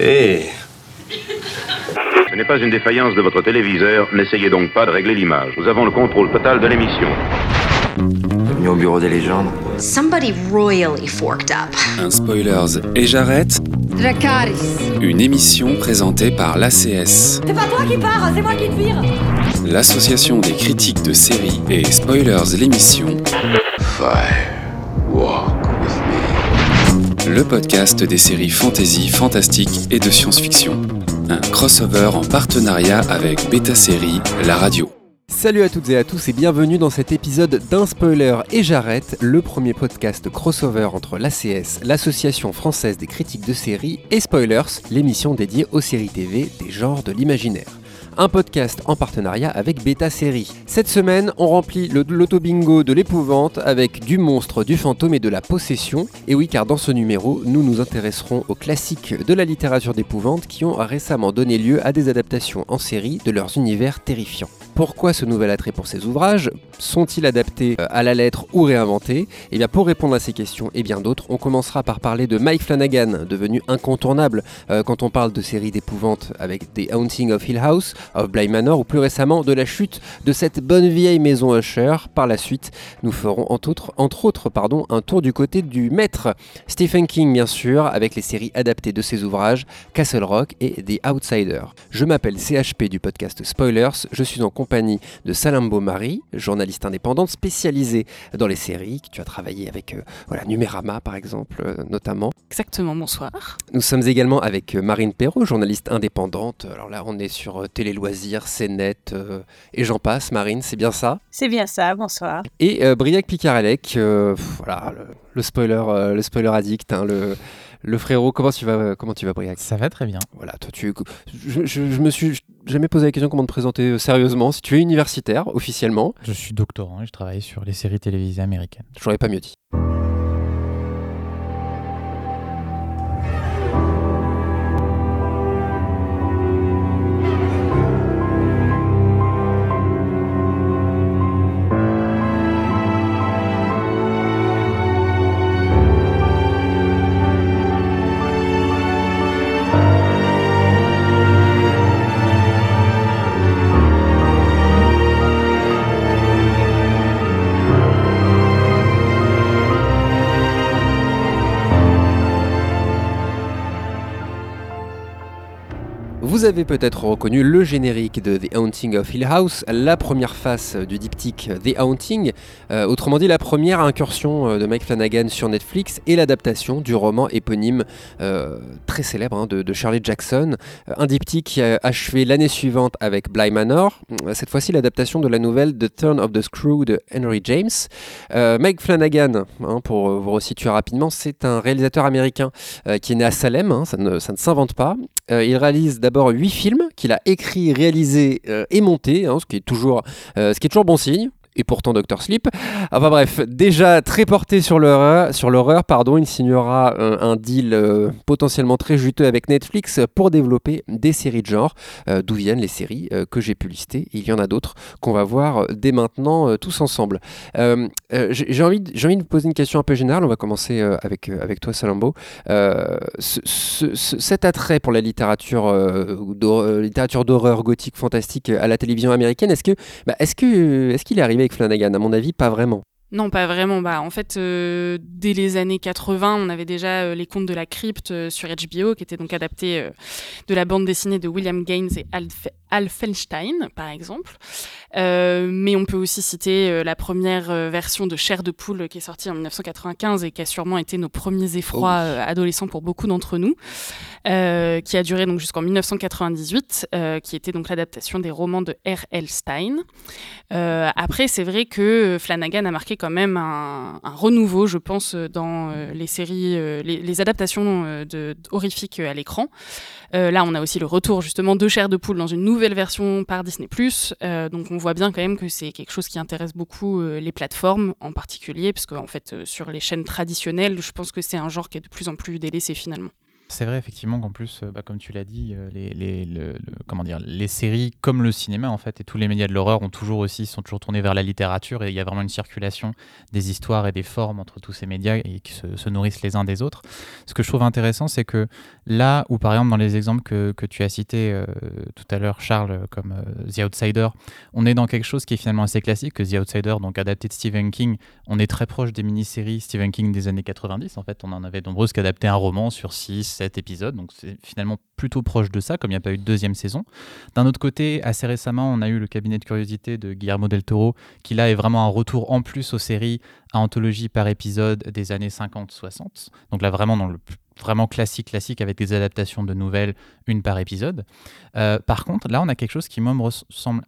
Eh Ce n'est pas une défaillance de votre téléviseur, n'essayez donc pas de régler l'image. Nous avons le contrôle total de l'émission. Bienvenue au bureau des légendes. Somebody royally forked up. Un spoilers et j'arrête. Dracaris. Une émission présentée par l'ACS, C'est pas toi qui pars, c'est moi qui te vire. l'association des critiques de séries et spoilers l'émission. Le podcast des séries fantasy, fantastique et de science-fiction. Un crossover en partenariat avec Beta Série, la radio. Salut à toutes et à tous et bienvenue dans cet épisode d'un spoiler et j'arrête, le premier podcast crossover entre l'ACS, l'association française des critiques de séries, et Spoilers, l'émission dédiée aux séries TV des genres de l'imaginaire. Un podcast en partenariat avec Beta Série. Cette semaine, on remplit le l'auto-bingo de l'épouvante avec du monstre, du fantôme et de la possession. Et oui, car dans ce numéro, nous nous intéresserons aux classiques de la littérature d'épouvante qui ont récemment donné lieu à des adaptations en série de leurs univers terrifiants. Pourquoi ce nouvel attrait pour ces ouvrages Sont-ils adaptés euh, à la lettre ou réinventés Et bien pour répondre à ces questions et bien d'autres, on commencera par parler de Mike Flanagan, devenu incontournable euh, quand on parle de séries d'épouvante avec The Haunting of Hill House, of Bly Manor ou plus récemment de la chute de cette bonne vieille maison Usher. Par la suite, nous ferons entre autres, entre autres pardon, un tour du côté du maître Stephen King bien sûr, avec les séries adaptées de ses ouvrages Castle Rock et The Outsider. Je m'appelle CHP du podcast Spoilers, je suis en compagnie de Salambo Marie, journaliste indépendante spécialisée dans les séries. Tu as travaillé avec euh, voilà, Numérama par exemple, euh, notamment. Exactement, bonsoir. Nous sommes également avec euh, Marine Perrault, journaliste indépendante. Alors là, on est sur euh, Télé Loisirs, CNET euh, et j'en passe. Marine, c'est bien ça? C'est bien ça, bonsoir. Et euh, Briac Picarelec, euh, voilà, le, le spoiler, euh, le spoiler addict, hein, le, le frérot. Comment tu vas, comment tu vas, Briac? Ça va très bien. Voilà, toi, tu, je, je, je me suis jamais posé la question comment te présenter euh, sérieusement. Si tu es universitaire, officiellement, Je suis doctorant et je travaille sur les séries télévisées américaines. j'aurais pas mieux dit. Vous avez peut-être reconnu le générique de The Haunting of Hill House, la première face du diptyque The Haunting, euh, autrement dit la première incursion euh, de Mike Flanagan sur Netflix et l'adaptation du roman éponyme euh, très célèbre hein, de, de Shirley Jackson, un diptyque achevé l'année suivante avec Bly Manor, cette fois-ci l'adaptation de la nouvelle The Turn of the Screw de Henry James. Mike Flanagan, hein, pour vous resituer rapidement, c'est un réalisateur américain qui est né à Salem, hein, ça ne, ne s'invente pas. Il réalise d'abord huit films qu'il a écrits, réalisés euh, et montés, hein, ce, qui est toujours, euh, ce qui est toujours bon signe. Et pourtant Doctor Sleep. Enfin bref, déjà très porté sur l'horreur, pardon, il signera un, deal euh, potentiellement très juteux avec Netflix pour développer des séries de genre, euh, d'où viennent les séries euh, que j'ai pu lister. Il y en a d'autres qu'on va voir dès maintenant tous ensemble. J'ai envie, de- poser une question un peu générale. On va commencer avec, toi, Salambo. Ce- ce- ce- cet attrait pour la littérature, d'hor- euh, littérature d'horreur gothique fantastique à la télévision américaine, est-ce que, bah, est-ce que, est-ce qu'il est arrivé Flanagan À mon avis, pas vraiment. Non, pas vraiment. Bah, en fait, euh, dès les années 80, on avait déjà euh, les contes de la crypte euh, sur HBO, qui étaient donc adaptés de la bande dessinée de William Gaines et Al, Fe- Al Feinstein, par exemple. Euh, mais on peut aussi citer euh, la première euh, version de Chair de poule qui est sortie en 1995 et qui a sûrement été nos premiers effrois euh, adolescents pour beaucoup d'entre nous, qui a duré donc jusqu'en 1998, euh, qui était donc l'adaptation des romans de R.L. Stein. Après, c'est vrai que Flanagan a marqué quand même un, un renouveau, je pense, dans les séries, les, les adaptations de, horrifiques à l'écran. Euh, là, on a aussi le retour justement de Chair de poule dans une nouvelle version par Disney+. Euh, donc, on voit bien quand même que c'est quelque chose qui intéresse beaucoup euh, les plateformes en particulier, parce qu'en fait, sur les chaînes traditionnelles, je pense que c'est un genre qui est de plus en plus délaissé finalement. C'est vrai effectivement qu'en plus, euh, bah, comme tu l'as dit, euh, les, les, le- le- comment dire, les séries comme le cinéma en fait et tous les médias de l'horreur ont toujours aussi sont toujours tournés vers la littérature et il y a vraiment une circulation des histoires et des formes entre tous ces médias et qui se, se nourrissent les uns des autres. Ce que je trouve intéressant, c'est que là où par exemple dans les exemples que, que tu as cités euh, tout à l'heure, Charles, comme The Outsider, on est dans quelque chose qui est finalement assez classique, que The Outsider, donc adapté de Stephen King, on est très proche des mini-séries Stephen King des années 90. En fait, on en avait nombreuses qui adaptaient un roman sur 6, 7 épisodes. Donc, c'est finalement plutôt proche de ça, comme il n'y a pas eu de deuxième saison. D'un autre côté, assez récemment, on a eu le cabinet de curiosité de Guillermo del Toro, qui là est vraiment un retour en plus aux séries à anthologie par épisode des années 50-60. Donc là, vraiment dans le vraiment classique classique avec des adaptations de nouvelles, une par épisode. Euh, par contre, là, on a quelque chose qui moi me ressemble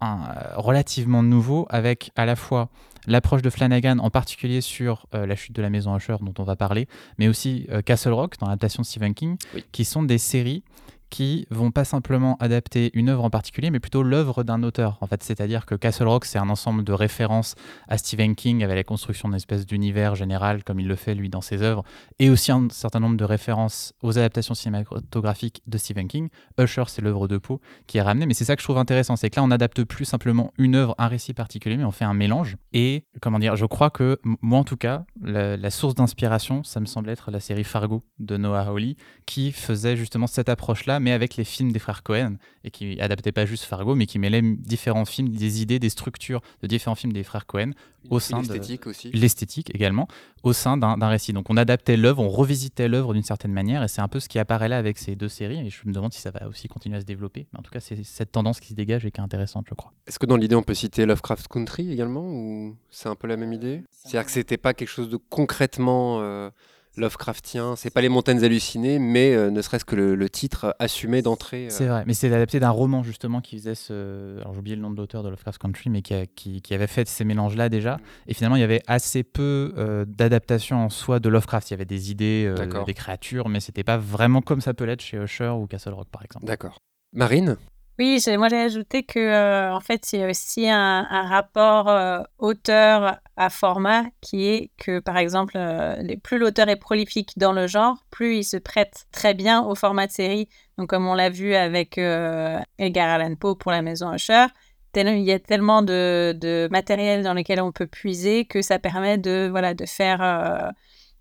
un, euh, relativement nouveau avec à la fois l'approche de Flanagan, en particulier sur euh, la chute de la maison Usher dont on va parler, mais aussi euh, Castle Rock dans l'adaptation de Stephen King, Oui. qui sont des séries qui vont pas simplement adapter une œuvre en particulier, mais plutôt l'œuvre d'un auteur. En fait, c'est-à-dire que Castle Rock, c'est un ensemble de références à Stephen King avec la construction d'une espèce d'univers général, comme il le fait lui dans ses œuvres, et aussi un certain nombre de références aux adaptations cinématographiques de Stephen King. Usher, c'est l'œuvre de Poe qui est ramenée, mais c'est ça que je trouve intéressant, c'est que là, on n'adapte plus simplement une œuvre, un récit particulier, mais on fait un mélange. Et comment dire, je crois que moi, en tout cas, la, la source d'inspiration, ça me semble être la série Fargo de Noah Hawley, qui faisait justement cette approche-là, mais avec les films des frères Cohen, et qui adaptait pas juste Fargo, mais qui mêlait différents films, des idées, des structures de différents films des frères Cohen au sein de L'esthétique aussi. l'esthétique également au sein d'un d'un récit. Donc on adaptait l'œuvre, on revisitait l'œuvre d'une certaine manière, et c'est un peu ce qui apparaît là avec ces deux séries. Et je me demande si ça va aussi continuer à se développer. Mais en tout cas, c'est cette tendance qui se dégage et qui est intéressante, je crois. Est-ce que dans l'idée, on peut citer Lovecraft Country également ou c'est un peu la même idée? C'est-à-dire que c'était pas quelque chose de concrètement euh, Lovecraftien, c'est pas les montagnes hallucinées, mais euh, ne serait-ce que le, le titre assumé d'entrée. euh, C'est vrai, mais c'est adapté d'un roman justement qui faisait ce. Alors j'ai oublié le nom de l'auteur de Lovecraft Country, mais qui, a- qui, qui avait fait ces mélanges-là déjà. Et finalement, il y avait assez peu euh, d'adaptation en soi de Lovecraft. Il y avait des idées, euh, des créatures, mais c'était pas vraiment comme ça peut l'être chez Usher ou Castle Rock par exemple. D'accord. Marine? Oui, moi j'ai ajouté que euh, en fait il y a aussi un, un rapport euh, auteur à format qui est que par exemple euh, plus l'auteur est prolifique dans le genre, plus il se prête très bien au format de série. Donc comme on l'a vu avec euh, Edgar Allan Poe pour la Maison Usher, il y a tellement de, matériel dans lequel on peut puiser que ça permet de voilà de faire euh,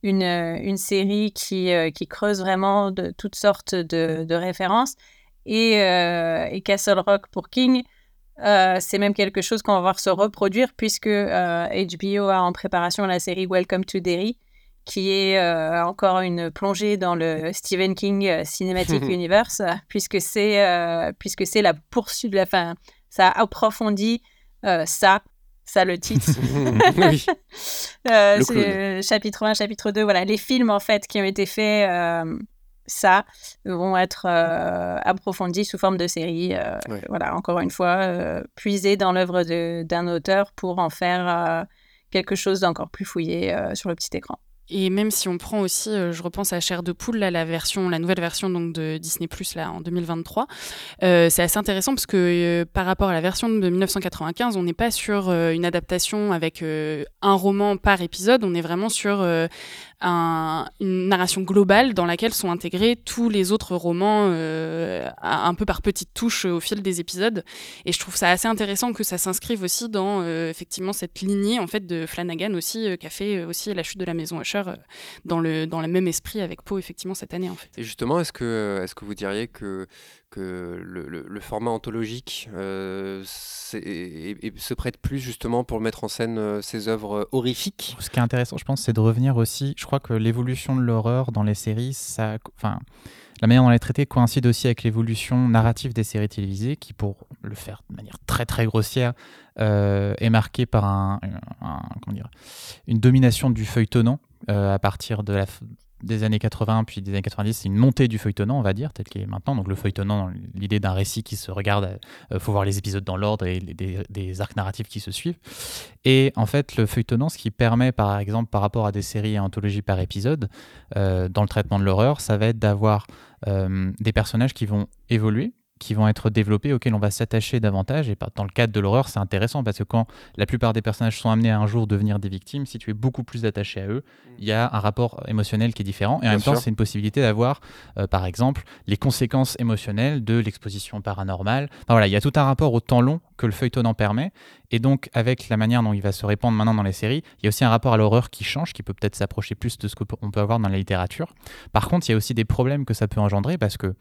une, une série qui, qui creuse vraiment de toutes sortes de, de références et, et Castle Rock pour King, euh, c'est même quelque chose qu'on va voir se reproduire puisque euh, HBO a en préparation la série Welcome to Derry, qui est euh, encore une plongée dans le Stephen King euh, Cinematic Universe, euh, puisque c'est euh, puisque c'est la poursuite de la fin. Ça approfondit euh, ça, ça le titre. Oui. Euh, Le chapitre 1, chapitre 2, voilà, les films en fait qui ont été faits, euh, ça, vont être euh, approfondis sous forme de série. euh, Ouais. Voilà, encore une fois, euh, puiser dans l'œuvre de- d'un auteur pour en faire euh, quelque chose d'encore plus fouillé euh, sur le petit écran. Et même si on prend aussi, euh, je repense à Chair de poule, là, la version, la nouvelle version donc de Disney Plus là en 2023, euh, c'est assez intéressant parce que euh, par rapport à la version de 1995, on n'est pas sur euh, une adaptation avec euh, un roman par épisode, on est vraiment sur euh, un- une narration globale dans laquelle sont intégrés tous les autres romans euh, un peu par petites touches au fil des épisodes. Et je trouve ça assez intéressant que ça s'inscrive aussi dans euh, effectivement cette lignée en fait de Flanagan aussi euh, qui a fait aussi la chute de la maison Usher euh, dans le dans le même esprit avec Poe effectivement cette année en fait. Et justement, est-ce que, est que vous diriez que, que le, format anthologique euh, se prête plus justement pour mettre en scène euh, ces œuvres horrifiques Ce qui est intéressant, je pense, c'est de revenir aussi. Je crois que l'évolution de l'horreur dans les séries, enfin, la manière dont elle est traitée coïncide aussi avec l'évolution narrative des séries télévisées, qui, pour le faire de manière très très grossière, euh, est marquée par une domination du feuilletonnant euh, à partir de la, des années 80 puis des années 90, c'est une montée du feuilletonnant, on va dire, tel qu'il est maintenant. Donc le feuilletonnant, l'idée d'un récit qui se regarde, il faut voir les épisodes dans l'ordre et les- des, des arcs narratifs qui se suivent. Et en fait, le feuilletonnant, ce qui permet, par exemple, par rapport à des séries et anthologies par épisode, euh, dans le traitement de l'horreur, ça va être d'avoir euh, des personnages qui vont évoluer, qui vont être développés, auxquels on va s'attacher davantage. Et dans le cadre de l'horreur, c'est intéressant parce que quand la plupart des personnages sont amenés à un jour devenir des victimes, si tu es beaucoup plus attaché à eux, il y a un rapport émotionnel qui est différent. Et en même temps, c'est une possibilité d'avoir, euh, par exemple, les conséquences émotionnelles de l'exposition paranormale. voilà, il y a tout un rapport au temps long que le feuilleton en permet. Et donc, avec la manière dont il va se répandre maintenant dans les séries, il y a aussi un rapport à l'horreur qui change, qui peut peut-être s'approcher plus de ce qu'on peut avoir dans la littérature. Par contre, il y a aussi des problèmes que ça peut engendrer parce que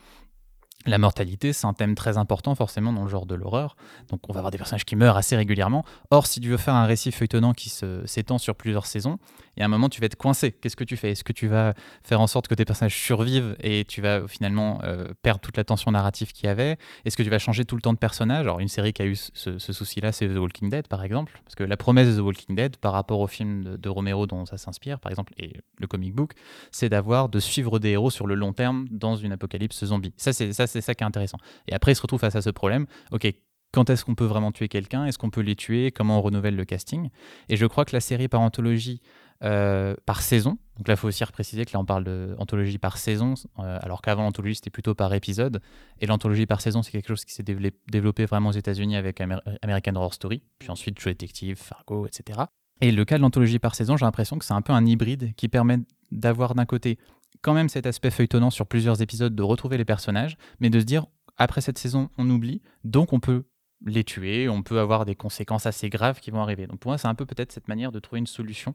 la mortalité, c'est un thème très important forcément dans le genre de l'horreur. Donc on va avoir des personnages qui meurent assez régulièrement. Or, si tu veux faire un récit feuilletonnant qui s'étend sur plusieurs saisons, y a un moment tu vas être coincé. Qu'est-ce que tu fais? Est-ce que tu vas faire en sorte que tes personnages survivent et tu vas finalement euh, perdre toute la tension narrative qu'il y avait? Est-ce que tu vas changer tout le temps de personnage? Alors une série qui a eu ce, souci-là, c'est The Walking Dead par exemple. Parce que la promesse de The Walking Dead par rapport au film de, Romero dont ça s'inspire par exemple et le comic book, c'est d'avoir de suivre des héros sur le long terme dans une apocalypse zombie. Ça c'est ça ça qui est intéressant. Et après il se retrouve face à ce problème. Ok, quand est-ce qu'on peut vraiment tuer quelqu'un? Est-ce qu'on peut les tuer? Comment on renouvelle le casting? Et je crois que la série par anthologie euh, par saison. Donc là, il faut aussi préciser que là, on parle d'anthologie par saison, euh, alors qu'avant, l'anthologie, c'était plutôt par épisode. Et l'anthologie par saison, c'est quelque chose qui s'est développé vraiment aux États-Unis avec American Horror Story, puis ensuite True Detective, Fargo, etc. Et le cas de l'anthologie par saison, j'ai l'impression que c'est un peu un hybride qui permet d'avoir d'un côté quand même cet aspect feuilletonnant sur plusieurs épisodes, de retrouver les personnages, mais de se dire, après cette saison, on oublie, donc on peut les tuer, on peut avoir des conséquences assez graves qui vont arriver. Donc pour moi, c'est un peu peut-être cette manière de trouver une solution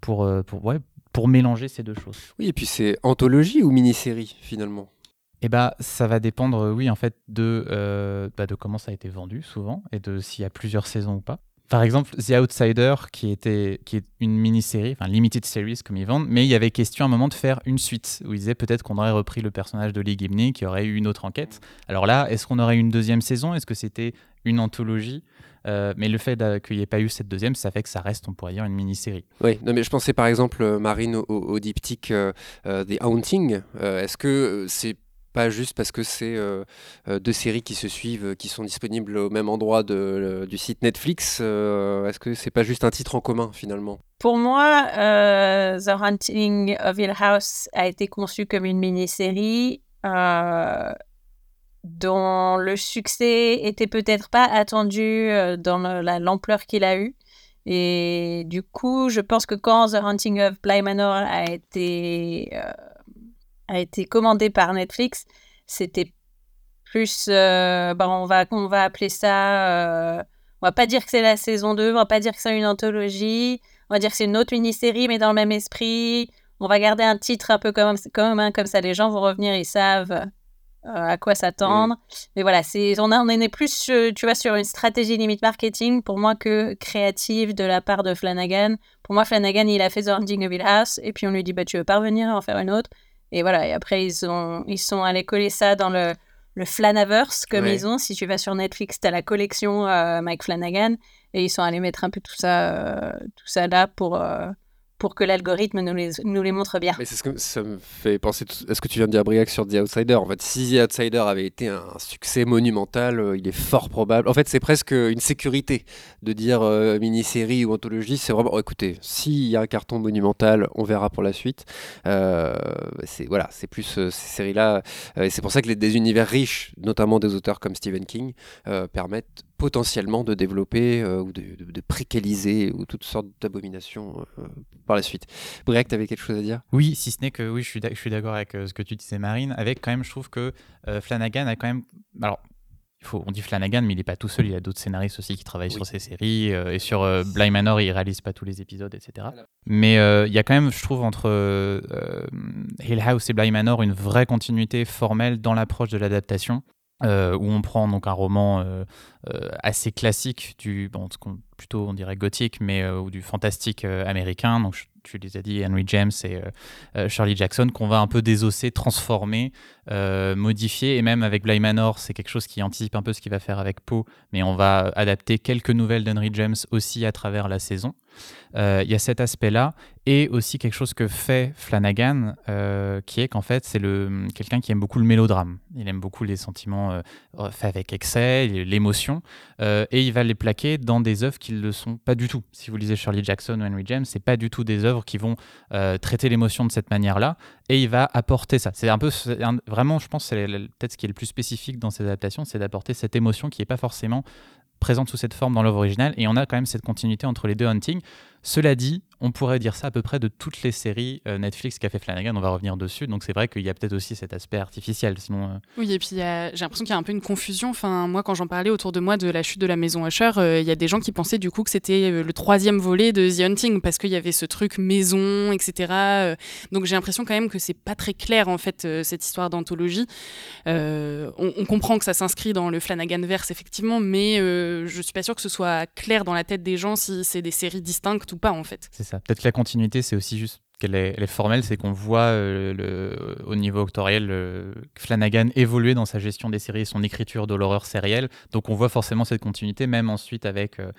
pour, euh, pour, ouais, pour mélanger ces deux choses. Oui, et puis c'est anthologie ou mini-série finalement? Eh bah, ça va dépendre, oui, en fait, de, euh, bah, de comment ça a été vendu souvent et de s'il y a plusieurs saisons ou pas. Par exemple, The Outsider, qui, était, qui est une mini-série, enfin limited series comme ils vendent, mais il y avait question à un moment de faire une suite, où ils disaient peut-être qu'on aurait repris le personnage de Lee Gibney, qui aurait eu une autre enquête. Alors là, est-ce qu'on aurait eu une deuxième saison? Est-ce que c'était une anthologie euh, mais le fait qu'il n'y ait pas eu cette deuxième, ça fait que ça reste, on pourrait dire, une mini-série. Oui, non, mais je pensais par exemple, euh, Marine, au, diptyque euh, des Haunting. Est-ce que c'est pas juste parce que c'est deux séries qui se suivent, qui sont disponibles au même endroit de, du site Netflix Est-ce que c'est pas juste un titre en commun finalement? Pour moi, The Haunting of Hill House a été conçu comme une mini-série dont le succès était peut-être pas attendu euh, dans l'ampleur qu'il a eu. Et du coup, je pense que quand The Hunting of Bly Manor a été, euh, a été commandé par Netflix, c'était plus. Euh, bah, on, va, on va appeler ça. on va pas dire que c'est la saison 2, on va pas dire que c'est une anthologie, on va dire que c'est une autre mini-série, mais dans le même esprit. On va garder un titre un peu comme, comme, comme ça, les gens vont revenir, ils savent euh, à quoi s'attendre. Mais voilà, c'est on, on est plus, tu vois, sur une stratégie limite marketing pour moi que créative de la part de Flanagan. Pour moi, Flanagan, il a fait The Hunting of Hill House et puis on lui dit, bah, tu veux pas revenir en faire une autre Et voilà, et après, ils, ont, ils sont allés coller ça dans le, le Flanaverse, comme ils ont. Si tu vas sur Netflix, tu as la collection euh, Mike Flanagan et ils sont allés mettre un peu tout ça, euh, tout ça là pour pour que l'algorithme nous les, nous les montre bien. Mais c'est ce que ça me fait penser à ce que tu viens de dire, Briac, sur The Outsider? En fait, si The Outsider avait été un succès monumental, euh, il est fort probable. En fait, c'est presque une sécurité de dire euh, mini-série ou anthologie. C'est vraiment, oh, écoutez, s'il y a un carton monumental, on verra pour la suite. Euh, c'est voilà, c'est plus ces séries-là. et c'est pour ça que les, des univers riches, notamment des auteurs comme Stephen King, permettent potentiellement de développer euh, ou de, de, précaliser ou toutes sortes d'abominations euh, par la suite. Briac, tu avais quelque chose à dire? Oui, si ce n'est que oui, je suis, je suis d'accord avec euh, ce que tu disais, Marine, avec quand même, je trouve que Flanagan a quand même. Alors, il faut, on dit Flanagan, mais il n'est pas tout seul. Il y a d'autres scénaristes aussi qui travaillent sur ces séries. et sur Bly Manor, il réalise pas tous les épisodes, etc. Mais il y a quand même, je trouve, entre Hill House et Bly Manor, une vraie continuité formelle dans l'approche de l'adaptation. Euh, où on prend donc un roman euh, euh, assez classique du bon, plutôt on dirait gothique mais ou du fantastique américain. Donc tu les as dit Henry James et Shirley Jackson qu'on va un peu désosser transformer modifier. Et même avec Bly Manor c'est quelque chose qui anticipe un peu ce qu'il va faire avec Poe mais on va adapter quelques nouvelles d'Henry James aussi à travers la saison il y a cet aspect-là et aussi quelque chose que fait Flanagan, euh, qui est qu'en fait c'est quelqu'un qui aime beaucoup le mélodrame. Il aime beaucoup les sentiments euh, faits avec excès, l'émotion, et il va les plaquer dans des œuvres qui ne le sont pas du tout. Si vous lisez Shirley Jackson ou Henry James, c'est pas du tout des œuvres qui vont traiter l'émotion de cette manière-là, et il va apporter ça. C'est un peu vraiment, je pense, c'est peut-être ce qui est le plus spécifique dans ces adaptations, c'est d'apporter cette émotion qui n'est pas forcément présente sous cette forme dans l'œuvre originale, et on a quand même cette continuité entre les deux hunting. Cela dit, on pourrait dire ça à peu près de toutes les séries euh, Netflix qu'a fait Flanagan, on va revenir dessus, donc c'est vrai qu'il y a peut-être aussi cet aspect artificiel. Sinon, euh. Oui, et puis j'ai l'impression qu'il y a un peu une confusion. Enfin, moi, quand j'en parlais autour de moi de la chute de la maison Usher, euh, il y a des gens qui pensaient du coup que c'était le troisième volet de The Hunting, parce qu'il y avait ce truc maison, etc. donc j'ai l'impression quand même que c'est pas très clair, en fait, cette histoire d'anthologie. On, on, comprend que ça s'inscrit dans le Flanagan verse, effectivement, mais je suis pas sûre que ce soit clair dans la tête des gens si c'est des séries distinctes ou pas en fait. C'est Peut-être la continuité, c'est aussi juste qu'elle est, formelle, c'est qu'on voit euh, le, au niveau octoriel euh, Flanagan évoluer dans sa gestion des séries et son écriture de l'horreur sérielle. Donc on voit forcément cette continuité, même ensuite avec euh,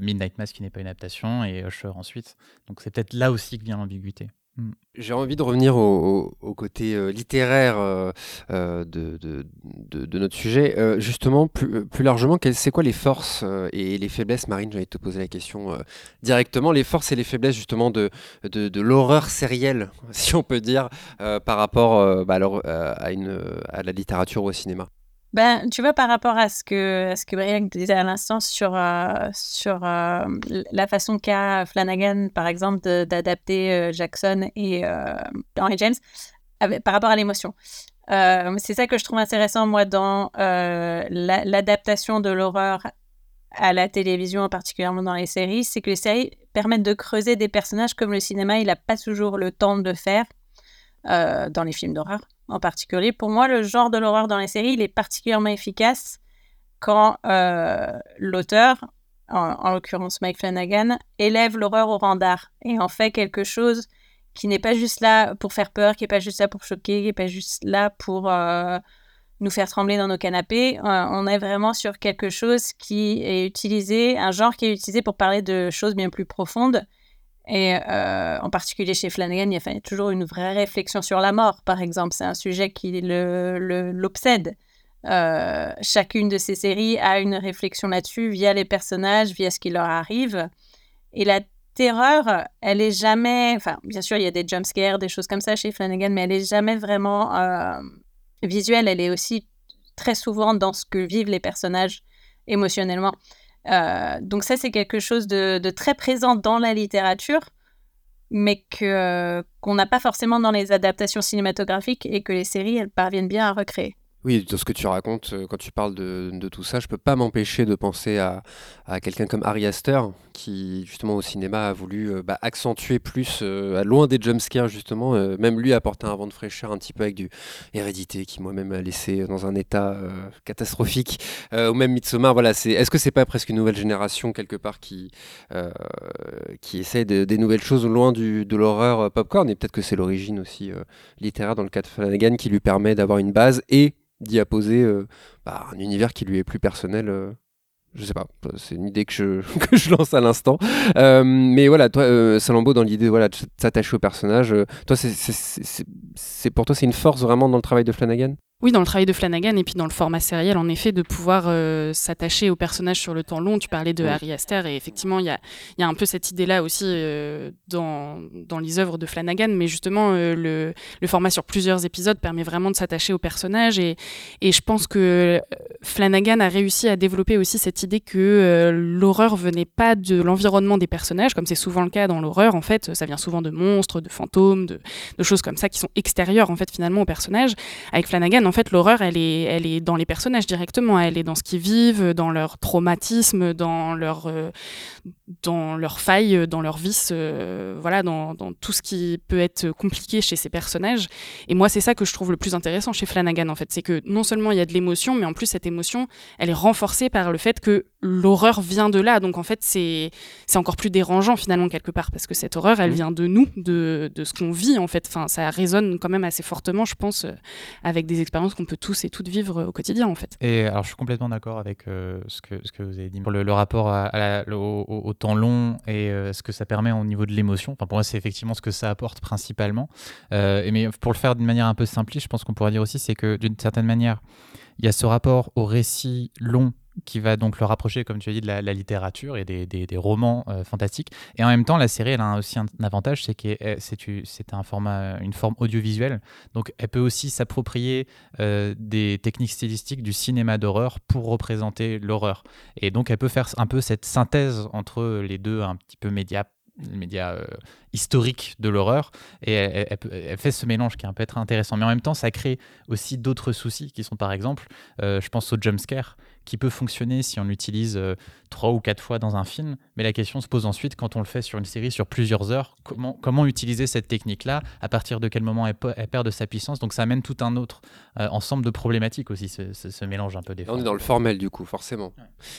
Midnight Mass qui n'est pas une adaptation et Usher ensuite. Donc c'est peut-être là aussi que vient l'ambiguïté. Mm. J'ai envie de revenir au, côté euh, littéraire euh, euh, de, de, notre sujet. justement, plus, plus largement, c'est quoi les forces et les faiblesses Marine, j'allais te poser la question directement. Les forces et les faiblesses justement de, de, l'horreur sérielle, si on peut dire, par rapport bah, à, une, à la littérature ou au cinéma. Ben, tu vois, par rapport à ce que, ce que Briac disait à l'instant sur, euh, sur euh, la façon qu'a Flanagan, par exemple, d'adapter euh, Jackson et Henry James, par rapport à l'émotion. c'est ça que je trouve intéressant, moi, dans l'adaptation de l'horreur à la télévision, particulièrement dans les séries, c'est que les séries permettent de creuser des personnages comme le cinéma, il n'a pas toujours le temps de faire dans les films d'horreur en particulier. Pour moi, le genre de l'horreur dans les séries, il est particulièrement efficace quand euh, l'auteur, en, l'occurrence Mike Flanagan, élève l'horreur au rang d'art et en fait quelque chose qui n'est pas juste là pour faire peur, qui n'est pas juste là pour choquer, qui n'est pas juste là pour euh, nous faire trembler dans nos canapés. Euh, on est vraiment sur quelque chose qui est utilisé, un genre qui est utilisé pour parler de choses bien plus profondes et euh, en particulier chez Flanagan, il y a toujours une vraie réflexion sur la mort, par exemple. C'est un sujet qui l'obsède. Euh, chacune de ces séries a une réflexion là-dessus via les personnages, via ce qui leur arrive. Et la terreur, elle est jamais. Enfin, bien sûr, il y a des jumpscares, des choses comme ça chez Flanagan, mais elle est jamais vraiment euh, visuelle. Elle est aussi très souvent dans ce que vivent les personnages émotionnellement. Euh, donc ça, c'est quelque chose de, très présent dans la littérature, mais que qu'on n'a pas forcément dans les adaptations cinématographiques et que les séries, elles parviennent bien à recréer. Oui, dans ce que tu racontes, euh, quand tu parles de, tout ça, je peux pas m'empêcher de penser à, quelqu'un comme Ari Aster, qui justement au cinéma a voulu euh, bah, accentuer plus, euh, loin des jumpscares justement, même lui a apporté un vent de fraîcheur un petit peu avec du hérédité, qui moi-même a laissé dans un état catastrophique, ou même Midsommar, voilà, est-ce que c'est pas presque une nouvelle génération quelque part qui, qui essaie de, des nouvelles choses loin du, de l'horreur popcorn, et peut-être que c'est l'origine aussi littéraire dans le cas de Flanagan qui lui permet d'avoir une base et d'y apposer euh, bah, un univers qui lui est plus personnel euh, je sais pas, c'est une idée que je, lance à l'instant. Euh, mais voilà, toi, Salambo, dans l'idée voilà, de s'attacher au personnage, toi, c'est pour toi, c'est une force vraiment dans le travail de Flanagan? Oui, dans le travail de Flanagan et puis dans le format sériel, en effet, de pouvoir euh, s'attacher au personnage sur le temps long. Tu parlais de Harry Astor et effectivement, il y a, y a, un peu cette idée-là aussi euh, dans, dans les œuvres de Flanagan, mais justement, euh, le, le, format sur plusieurs épisodes permet vraiment de s'attacher au personnage et, et je pense que Flanagan a réussi à développer aussi cette idée que l'horreur venait pas de l'environnement des personnages, comme c'est souvent le cas dans l'horreur, en fait, ça vient souvent de monstres, de fantômes, de, de choses comme ça qui sont extérieures, en fait, finalement, au personnage. Avec Flanagan, en fait, l'horreur, elle est, elle est dans les personnages directement. Elle est dans ce qu'ils vivent, dans leur traumatisme, dans leur, euh, dans leurs failles, dans leurs vices, euh, voilà, dans, dans, tout ce qui peut être compliqué chez ces personnages. Et moi, c'est ça que je trouve le plus intéressant chez Flanagan, en fait. C'est que non seulement il y a de l'émotion, mais en plus, cette émotion, elle est renforcée par le fait que l'horreur vient de là. Donc, en fait, c'est encore plus dérangeant, finalement, quelque part, parce que cette horreur, elle vient de nous, de, de ce qu'on vit, en fait. Enfin, ça résonne quand même assez fortement, je pense, euh, avec des expériences qu'on peut tous et toutes vivre au quotidien en fait. Et alors je suis complètement d'accord avec ce, que, ce que vous avez dit pour le, rapport au, temps long et ce que ça permet au niveau de l'émotion. Enfin, pour moi, c'est effectivement ce que ça apporte principalement. et mais pour le faire d'une manière un peu simpliste, je pense qu'on pourrait dire aussi, c'est que d'une certaine manière, il y a ce rapport au récit long qui va donc le rapprocher, comme tu as dit, de la, littérature et des, romans euh, fantastiques. Et en même temps, la série, elle a aussi un, avantage, c'est que c'est un format, une forme audiovisuelle. Donc, elle peut aussi s'approprier euh, des techniques stylistiques du cinéma d'horreur pour représenter l'horreur. Et donc, elle peut faire un peu cette synthèse entre les deux, un petit peu médias les médias euh, de l'horreur. Et elle, fait ce mélange qui est un peu être intéressant. Mais en même temps, ça crée aussi d'autres soucis qui sont par exemple, je pense au jumpscare, qui peut fonctionner si on l'utilise euh, trois ou quatre fois dans un film. Mais la question se pose ensuite quand on le fait sur une série sur plusieurs heures, comment, comment utiliser cette technique-là, à partir de quel moment elle, perd de sa puissance. Donc ça amène tout un autre euh, ensemble de problématiques aussi, ce, mélange un peu des On est dans le formel du coup, forcément.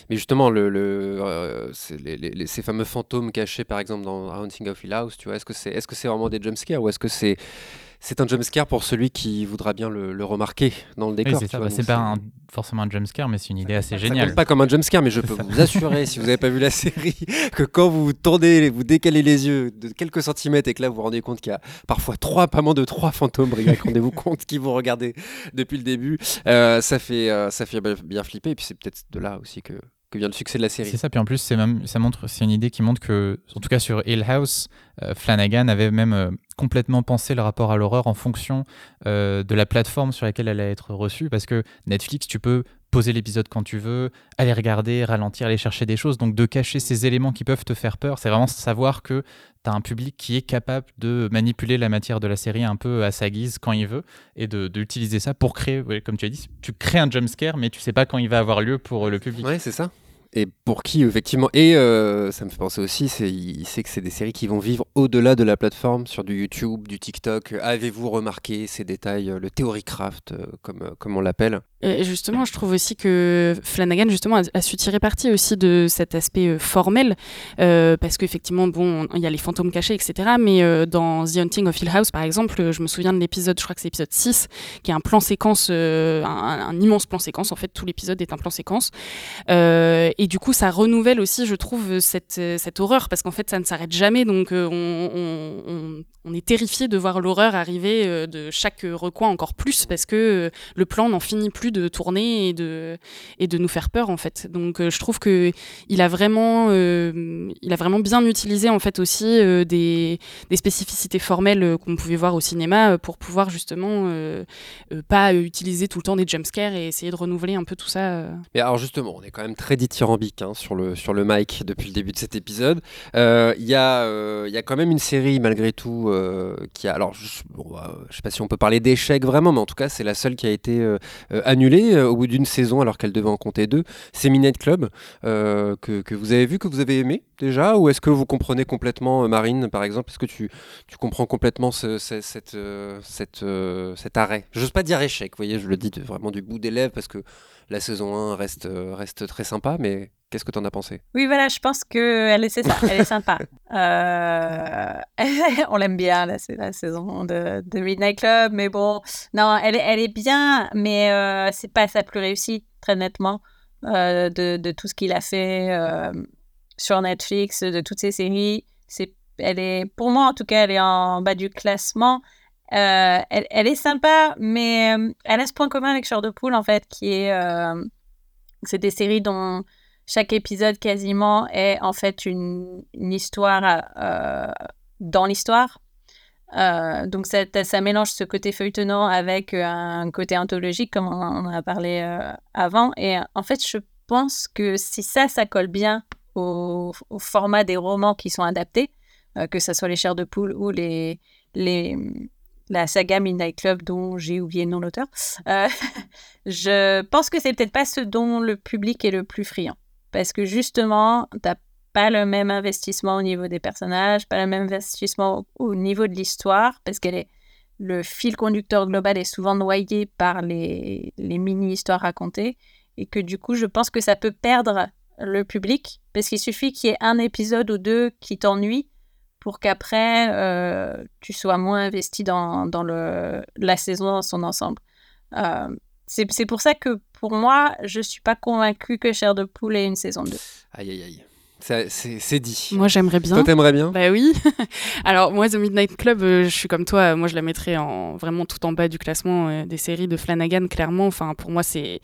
Mais justement, le, le euh, ces fameux fantômes cachés par exemple dans Haunting of Hill House, tu vois, est-ce que c'est est -ce c'est vraiment des jumpscares ou est-ce que c'est c'est un jumpscare pour celui qui voudra bien le, remarquer dans le décor. c'est bah, pas forcément un jumpscare, mais c'est une idée assez géniale. Ça pas comme un jumpscare, mais je peux vous assurer, si vous n'avez pas vu la série, que quand vous tournez, vous décalez les yeux de quelques centimètres et que là vous vous rendez compte qu'il y a parfois trois, pas moins de trois fantômes, rendez-vous compte, qui vous regardez depuis le début, euh, ça, fait, euh, ça fait bien flipper. Et puis c'est peut-être de là aussi que, que vient le succès de la série. C'est ça, puis en plus, c'est même, ça montre, c'est une idée qui montre que, en tout cas sur Hill House, euh, Flanagan avait même euh, complètement pensé le rapport à l'horreur en fonction euh, de la plateforme sur laquelle elle allait être reçue, parce que Netflix, tu peux poser l'épisode quand tu veux, aller regarder, ralentir, aller chercher des choses, donc de cacher ces éléments qui peuvent te faire peur, c'est vraiment savoir que tu as un public qui est capable de manipuler la matière de la série un peu à sa guise quand il veut, et d'utiliser ça pour créer, comme tu as dit, tu crées un jumpscare, mais tu sais pas quand il va avoir lieu pour le public. Ouais, c'est ça et pour qui effectivement et euh, ça me fait penser aussi c'est il sait que c'est des séries qui vont vivre au-delà de la plateforme sur du YouTube du TikTok. Avez-vous remarqué ces détails le theory craft euh, comme euh, comme on l'appelle? Justement je trouve aussi que Flanagan justement a, su tirer parti aussi de cet aspect formel parce qu'effectivement bon il y a les fantômes cachés etc mais dans The Hunting of Hill House par exemple je me souviens de l'épisode je crois que c'est l'épisode 6 qui est un plan séquence un, immense plan séquence en fait tout l'épisode est un plan séquence et du coup, ça renouvelle aussi, je trouve, cette, cette horreur, parce qu'en fait, ça ne s'arrête jamais. Donc, euh, on, on, est terrifié de voir l'horreur arriver euh, de chaque recoin encore plus, parce que euh, le plan n'en finit plus de tourner et de, et de nous faire peur, en fait. Donc, je trouve que il a vraiment, il a vraiment bien utilisé, en fait, aussi des, des, spécificités formelles qu'on pouvait voir au cinéma pour pouvoir justement pas utiliser tout le temps des jumpscares et essayer de renouveler un peu tout ça. Mais alors, justement, on est quand même très dithyrambique Hein, sur, le, sur le mic depuis le début de cet épisode. Euh, il y, euh, y, a quand même une série, malgré tout, euh, qui a. Alors, je ne bah, sais pas si on peut parler d'échec vraiment, mais en tout cas, c'est la seule qui a été annulée au bout d'une saison alors qu'elle devait en compter deux. C'est Minette Club, que, que, vous avez vu, que vous avez aimé déjà Ou est-ce que vous comprenez complètement, Marine, par exemple? Est-ce que tu, tu comprends complètement ce, cette, cette, cet arrêt? Je n'ose pas dire échec, vous voyez, je le dis vraiment du bout des lèvres parce que la saison 1 reste, reste très sympa, mais Qu'est-ce que tu en as pensé? Oui, voilà, je pense qu'elle est, elle est sympa. Euh, on l'aime bien, la, la saison de, de, Midnight Club, mais bon, non, elle, elle est bien, mais euh, c'est pas sa plus réussie, très nettement, euh, de, de, tout ce qu'il a fait euh, sur Netflix, de toutes ses séries. C'est, elle est, pour moi, en tout cas, elle est en bas du classement. Elle, elle, est sympa, mais elle a ce point commun avec Shore de Poule, en fait, qui est. c'est des séries dont chaque épisode quasiment est en fait une, histoire euh, dans l'histoire. Euh, donc ça, mélange ce côté feuilletonnant avec un côté anthologique comme on en a parlé euh, avant. Et en fait, je pense que si ça, ça colle bien au, format des romans qui sont adaptés, que ce soit les chairs de poule ou les, la saga Midnight Club dont j'ai oublié le nom l'auteur, je pense que c'est peut-être pas ce dont le public est le plus friand parce que justement, tu n'as pas le même investissement au niveau des personnages, pas le même investissement au, niveau de l'histoire, parce qu'elle est le fil conducteur global est souvent noyé par les, les mini-histoires racontées, et que du coup, je pense que ça peut perdre le public, parce qu'il suffit qu'il y ait un épisode ou deux qui t'ennuie pour qu'après, euh, tu sois moins investi dans, dans le, la saison dans son ensemble. Euh, c'est c'est pour ça que pour moi, je suis pas convaincue que Cher de Poule ait une saison 2. Aïe, aïe, aïe. Ça, C'est c'est dit. Moi, j'aimerais bien. Toi, t'aimerais bien? Bah oui. Alors moi, The Midnight Club, euh, je suis comme toi. Moi, je la mettrais en vraiment tout en bas du classement euh, des séries de Flanagan. Clairement, enfin pour moi, c'est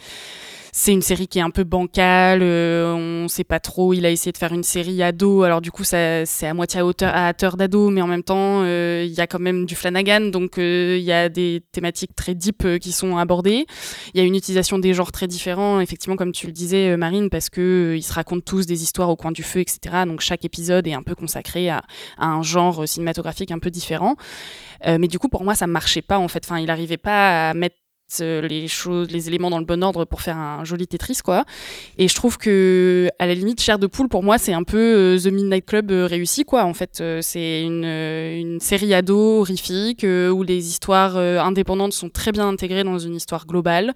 c'est une série qui est un peu bancale. euh, on sait pas trop. Il a essayé de faire une série ado. Alors du coup, ça c'est à moitié à hauteur à hauteur d'ado, mais en même temps, euh, il y a quand même du Flanagan. Donc euh, il y a des thématiques très deep euh, qui sont abordées. Il y a une utilisation des genres très différents, effectivement, comme tu le disais, Marine, parce que ils se racontent tous des histoires au coin du feu, etc. Donc chaque épisode est un peu consacré à, un genre cinématographique un peu différent. Euh, mais du coup, pour moi, ça marchait pas en fait. Enfin, il arrivait pas à mettre les choses, les éléments dans le bon ordre pour faire un joli Tetris, quoi. Et je trouve que, à la limite, Chair de poule, pour moi, c'est un peu euh, The Midnight Club euh, réussi, quoi. En fait, euh, c'est une, euh, série ado horrifique euh, où les histoires euh, indépendantes sont très bien intégrées dans une histoire globale.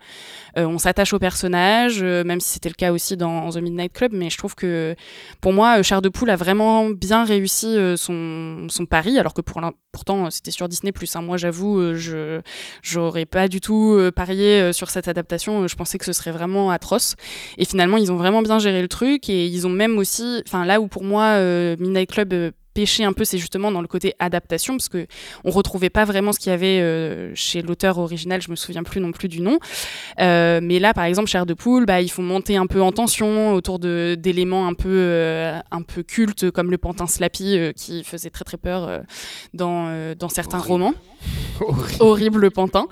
Euh, on s'attache aux personnages, euh, même si c'était le cas aussi dans The Midnight Club. Mais je trouve que, pour moi, euh, Chair de poule a vraiment bien réussi son, son pari, alors que pour pourtant, c'était sur Disney+. Hein. Moi, j'avoue, je j'aurais pas du tout parié sur cette adaptation. Je pensais que ce serait vraiment atroce. Et finalement, ils ont vraiment bien géré le truc et ils ont même aussi, enfin là où pour moi Midnight Club pêchait un peu, c'est justement dans le côté adaptation parce que on retrouvait pas vraiment ce qu'il y avait euh, chez l'auteur original. Je me souviens plus non plus du nom. Euh, mais là, par exemple, Chair de poule, bah, il faut monter un peu en tension autour de d'éléments un peu euh, un peu cultes comme le pantin Slappy qui faisait très très peur dans dans certains romans Horrible. horrible le pantin.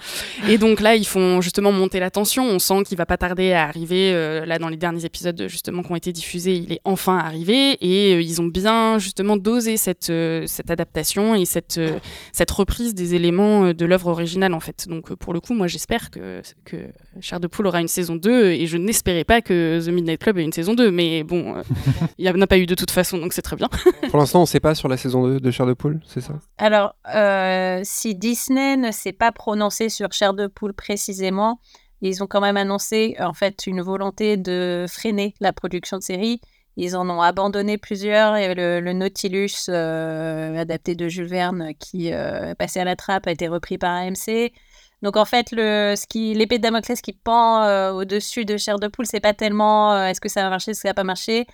Et donc là, ils font justement monter la tension. On sent qu'il va pas tarder à arriver. euh, là, dans les derniers épisodes justement qui ont été diffusés, il est enfin arrivé. Et euh, ils ont bien justement dosé cette, euh, cette adaptation et cette, euh, cette reprise des éléments euh, de l'œuvre originale en fait. Donc euh, pour le coup, moi j'espère que, que Chair de Poule aura une saison 2 et je n'espérais pas que The Midnight Club ait une saison 2. Mais bon, euh, il n'y en a pas eu de toute façon, donc c'est très bien. Pour l'instant, on sait pas sur la saison 2 de Chair de Poule, c'est ça? Alors, euh, si Ne s'est pas prononcé sur Chair de Poule précisément, ils ont quand même annoncé en fait une volonté de freiner la production de séries. Ils en ont abandonné plusieurs. Avait le, Nautilus euh, adapté de Jules Verne qui euh, passé à la trappe a été repris par AMC. Donc en fait, le, ce qui, l'épée de Damoclès qui pend euh, au-dessus de Chair de Poule, c'est pas tellement euh, est-ce que ça va marcher, est-ce que ça va pas marcher.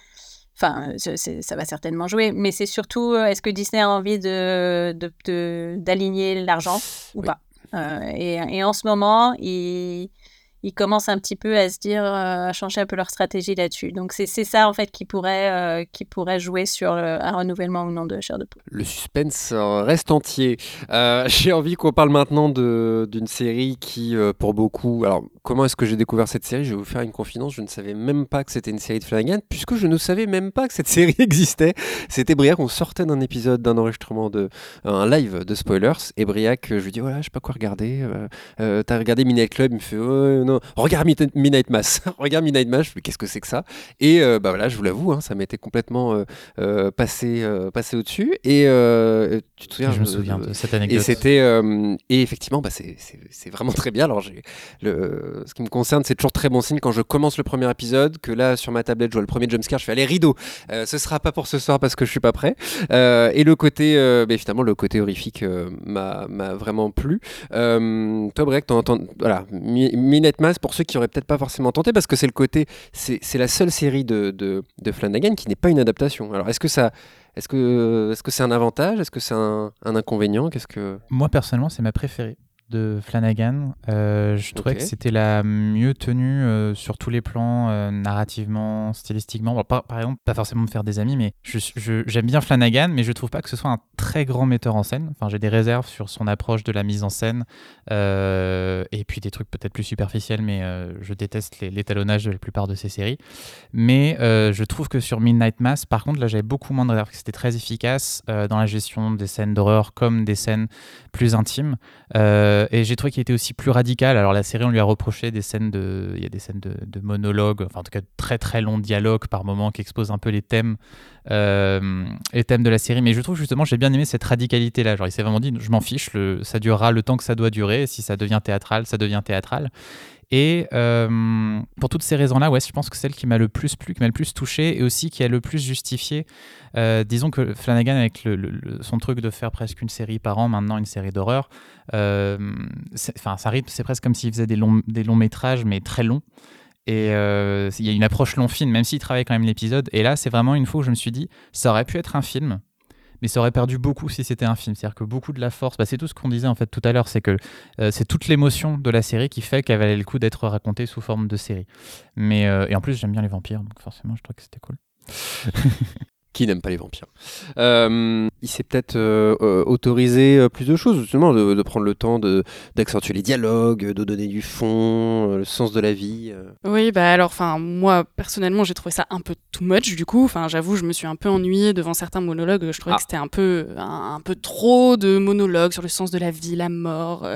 Enfin, euh, ça va certainement jouer, mais c'est surtout euh, est-ce que Disney a envie de, de- de- d'aligner l'argent ou Oui. pas. Euh, et, et en ce moment, ils, ils commencent un petit peu à se dire, euh, à changer un peu leur stratégie là-dessus. Donc c'est ça en fait qui pourrait, euh, qui pourrait jouer sur le- un renouvellement ou non de Chair de Poule. Le suspense euh, reste entier. Euh, j'ai envie qu'on parle maintenant d'une série qui, euh, pour beaucoup... Alors, comment est-ce que j'ai découvert cette série? Je vais vous faire une confidence. Je ne savais même pas que c'était une série de Flanagan, puisque je ne savais même pas que cette série existait. C'était Briac, on sortait d'un épisode, d'un enregistrement, de un live de spoilers. Et Briac, euh, je lui dis, voilà, je sais pas quoi regarder. Euh, euh, T'as regardé Midnight Club? Il me fait, non. Regarde Midnight- Mass. Regarde Midnight Mass. Qu'est-ce que c'est que ça? Et euh, bah voilà, je vous l'avoue, hein, ça m'était complètement euh, euh, passé, passé au-dessus. Et tu te souviens je me de- souviens de- de cette et anecdote. c'était euh, et effectivement bah c'est- vraiment très bien. Alors le ce qui me concerne c'est toujours très bon signe quand je commence le premier épisode que là sur ma tablette je vois le premier jumpscare je fais allez rideau ce sera pas pour ce soir parce que je suis pas prêt et le côté bah, finalement le côté horrifique m'a vraiment plu. Euh, toi entends voilà Mi- Minette Pour ceux qui auraient peut-être pas forcément tenté parce que c'est le côté c'est la seule série de, de, Flanagan qui n'est pas une adaptation. Alors est-ce que ça est-ce que c'est un avantage? Est-ce que c'est un, un inconvénient? Qu'est-ce que Moi, personnellement, c'est ma préférée de Flanagan. Euh, je trouvais que c'était la mieux tenue euh, sur tous les plans, euh, narrativement, stylistiquement. Bon, par, par exemple, pas forcément me faire des amis, mais j'aime bien Flanagan, mais je trouve pas que ce soit un très grand metteur en scène. Enfin, j'ai des réserves sur son approche de la mise en scène, et puis des trucs peut-être plus superficiels, mais je déteste l'étalonnage de la plupart de ses séries. Mais je trouve que sur Midnight Mass, par contre, là, j'avais beaucoup moins de réserves, c'était très efficace dans la gestion des scènes d'horreur comme des scènes plus intimes. Euh, et j'ai trouvé qu'il était aussi plus radical. Alors la série, on lui a reproché des scènes de, il y a des scènes de, monologues, enfin en tout cas de très très longs dialogues par moment qui exposent un peu les thèmes, euh, thèmes de la série. Mais je trouve justement, j'ai bien aimé cette radicalité là. Genre il s'est vraiment dit, je m'en fiche, ça durera le temps que ça doit durer. Si ça devient théâtral, ça devient théâtral. Et euh, pour toutes ces raisons-là, ouais, je pense que celle qui m'a le plus plu, qui m'a le plus touché, et aussi qui a le plus justifié. Euh, disons que Flanagan, avec son truc de faire presque une série par an, maintenant une série d'horreur, euh, c'est presque comme s'il faisait des longs, des longs métrages, mais très longs. Et il y a une approche long film, même s'il travaille quand même l'épisode. Et là, c'est vraiment une fois où je me suis dit, ça aurait pu être un film, mais ça aurait perdu beaucoup si c'était un film. C'est-à-dire que beaucoup de la force, bah, c'est tout ce qu'on disait en fait tout à l'heure, c'est que euh, c'est toute l'émotion de la série qui fait qu'elle valait le coup d'être racontée sous forme de série. Mais euh, et en plus j'aime bien les vampires, donc forcément je trouve que c'était cool. Qui n'aime pas les vampires. Euh, il s'est peut-être euh, euh, autorisé plus de choses, justement, de, prendre le temps d'accentuer les dialogues, de donner du fond, le sens de la vie. Oui, bah alors, enfin, moi personnellement, j'ai trouvé ça un peu too much. Du coup, enfin, j'avoue, je me suis un peu ennuyée devant certains monologues. Je trouvais ah. que c'était un peu, un, peu trop de monologues sur le sens de la vie, la mort.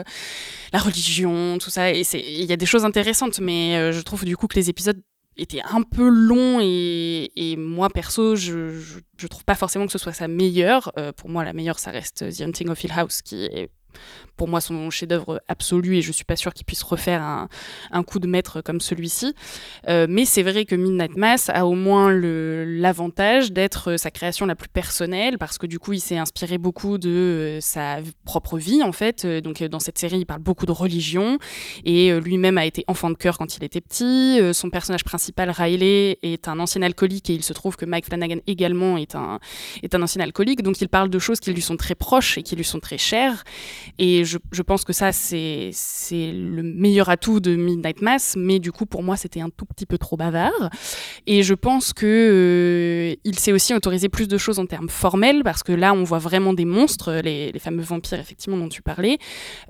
la religion, tout ça, et il y a des choses intéressantes, mais je trouve du coup que les épisodes était un peu long et, et moi perso je, je, trouve pas forcément que ce soit sa meilleure. Euh, pour moi la meilleure ça reste The Hunting of Hill House qui est pour moi son chef-d'œuvre absolu et je suis pas sûre qu'il puisse refaire un, un, coup de maître comme celui-ci. Euh, mais c'est vrai que Midnight Mass a au moins l'avantage d'être sa création la plus personnelle parce que du coup il s'est inspiré beaucoup de euh, sa propre vie en fait. Euh, donc dans cette série il parle beaucoup de religion et lui-même a été enfant de cœur quand il était petit. son personnage principal Riley est un ancien alcoolique et il se trouve que Mike Flanagan également est un, est un ancien alcoolique. Donc il parle de choses qui lui sont très proches et qui lui sont très chères. Et je, je pense que ça, c'est le meilleur atout de Midnight Mass, mais du coup, pour moi, c'était un tout petit peu trop bavard. Et je pense que euh, il s'est aussi autorisé plus de choses en termes formels, parce que là, on voit vraiment des monstres, les, les fameux vampires, effectivement, dont tu parlais.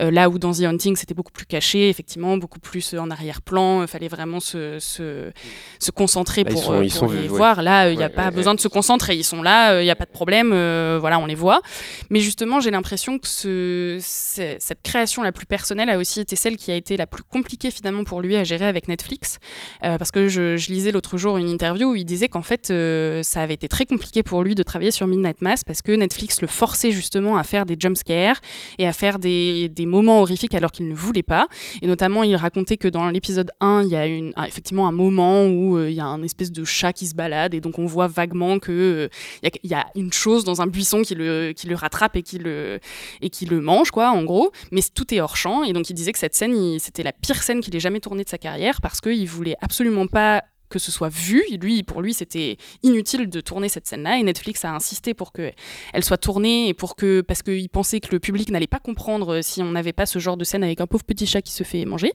Euh, là où dans The Hunting, c'était beaucoup plus caché, effectivement, beaucoup plus en arrière-plan, il fallait vraiment se, se, se concentrer pour, pour les voir. Là, il n'y a pas besoin de se concentrer, ils sont là, il n'y a pas de problème, euh, voilà, on les voit. Mais justement, j'ai l'impression que ce cette création la plus personnelle a aussi été celle qui a été la plus compliquée finalement pour lui à gérer avec Netflix. Euh, parce que je, lisais l'autre jour une interview où il disait qu'en fait, euh, ça avait été très compliqué pour lui de travailler sur Midnight Mass parce que Netflix le forçait justement à faire des jumpscares et à faire des, moments horrifiques alors qu'il ne voulait pas. Et notamment, il racontait que dans l'épisode 1, il y a effectivement un moment où euh, il y a un espèce de chat qui se balade et donc on voit vaguement que il y, a une chose dans un buisson qui le, qui le rattrape et qui le, et qui le mange, quoi, en gros mais tout est hors champ. Et donc il disait que cette scène, c'était la pire scène qu'il ait jamais tournée de sa carrière parce qu'il voulait absolument pas que ce soit vu. Lui, pour lui, c'était inutile de tourner cette scène-là et Netflix a insisté pour qu'elle soit tournée et pour que parce qu'il pensait que le public n'allait pas comprendre si on n'avait pas ce genre de scène avec un pauvre petit chat qui se fait manger.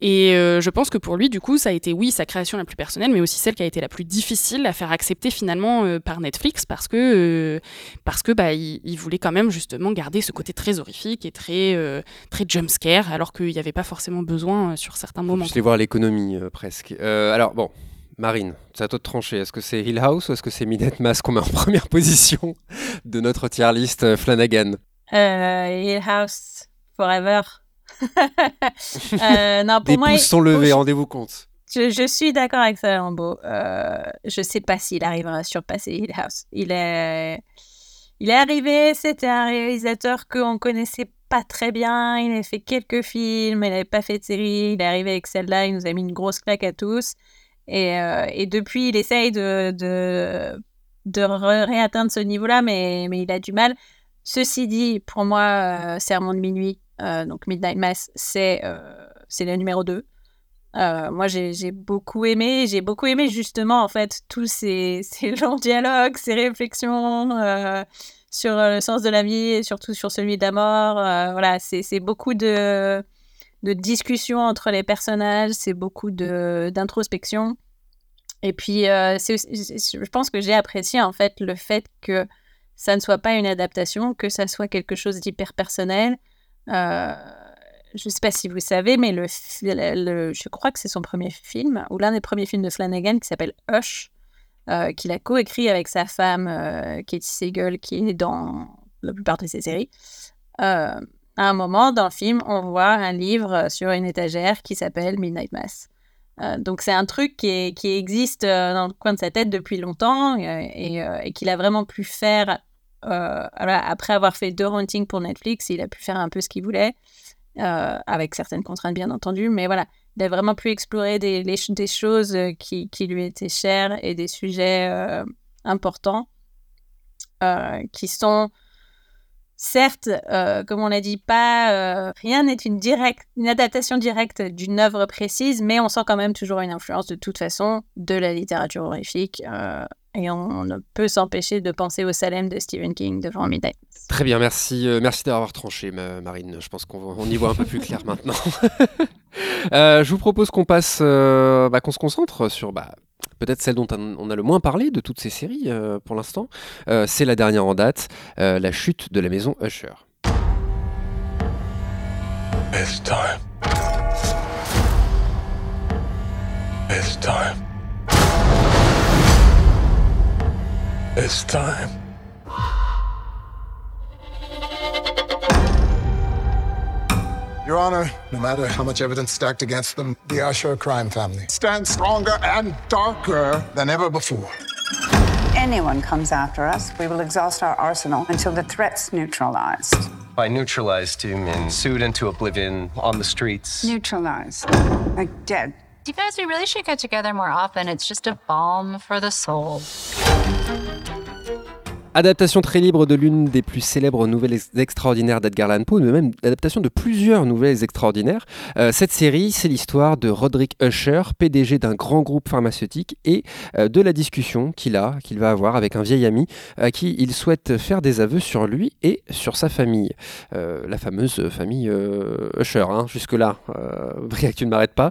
Et euh, je pense que pour lui, du coup, ça a été oui sa création la plus personnelle, mais aussi celle qui a été la plus difficile à faire accepter finalement euh, par Netflix parce que euh, parce que bah il, voulait quand même justement garder ce côté très horrifique et très très jumpscare alors qu'il n'y avait pas forcément besoin sur certains moments. Je vais voir l'économie presque. alors bon. Marine, c'est à toi de trancher. Est-ce que c'est Hill House ou est-ce que c'est Midnight Mass qu'on met en première position de notre tier list euh, Flanagan? Euh, Hill House, Forever. euh, non, pour Des pouces sont levés, rendez-vous compte. Je, suis d'accord avec ça, Lambeau. Euh, je ne sais pas s'il arrivera à surpasser Hill House. Il est, il est arrivé, c'était un réalisateur qu'on connaissait pas très bien. Il a fait quelques films, il n'avait pas fait de série. Il est arrivé avec celle-là, il nous a mis une grosse claque à tous. Et, euh, et, depuis, il essaye de, de, de réatteindre ce niveau-là, mais, mais il a du mal. Ceci dit, pour moi, euh, Sermon de minuit, euh, donc Midnight Mass, c'est c'est le numéro 2. moi, j'ai beaucoup aimé. J'ai beaucoup aimé justement, en fait, tous ces, ces longs dialogues, ces réflexions sur le sens de la vie et surtout sur celui de la mort. voilà, c'est beaucoup de de discussion entre les personnages, c'est beaucoup d'introspection. Et puis, euh, je pense que j'ai apprécié en fait le fait que ça ne soit pas une adaptation, que ça soit quelque chose d'hyper personnel. Euh, je ne sais pas si vous savez, mais le, je crois que c'est son premier film, ou l'un des premiers films de Flanagan qui s'appelle Hush, euh, qu'il a coécrit avec sa femme Katie Siegel, qui est dans la plupart de ses séries à un moment dans le film, on voit un livre sur une étagère qui s'appelle Midnight Mass. Euh, donc c'est un truc qui, qui, existe euh, dans le coin de sa tête depuis longtemps euh, et, qu'il a vraiment pu faire après avoir fait deux Haunting pour Netflix, il a pu faire un peu ce qu'il voulait, avec certaines contraintes bien entendu, mais voilà, il a vraiment pu explorer des, choses euh, qui, lui étaient chères et des sujets euh, importants euh, qui sont certes, euh, comme on l'a dit, pas euh, rien n'est une adaptation directe d'une œuvre précise, mais on sent quand même toujours une influence de toute façon de la littérature horrifique euh, et on, on ne peut s'empêcher de penser au Salem de Stephen King devant Midnight. Très bien, merci, merci d'avoir tranché, ma- Marine. Je pense qu'on y voit un peu plus clair maintenant. Je vous propose qu'on passe, bah, qu'on se concentre sur bah, peut-être celle dont on a le moins parlé de toutes ces séries euh, pour l'instant. Euh, C'est la dernière en date, euh, la chute de la maison Usher. Your Honor, no matter how much evidence stacked against them, the Usher crime family stands stronger and darker than ever before. anyone comes after us, we will exhaust our arsenal until the threat's neutralized. By neutralized, you mean sued into oblivion on the streets? Neutralized. Like dead. You guys, we really should get together more often. It's just a balm for the soul. Adaptation très libre de l'une des plus célèbres nouvelles ex- extraordinaires d'Edgar Allan Poe, mais même adaptation de plusieurs nouvelles extraordinaires. Euh, cette série, c'est l'histoire de Roderick Usher, PDG d'un grand groupe pharmaceutique, et euh, de la discussion qu'il a, qu'il va avoir avec un vieil ami à qui il souhaite faire des aveux sur lui et sur sa famille. Euh, la fameuse famille Usher, hein, jusque-là. Euh, Briac, tu ne m'arrêtes pas.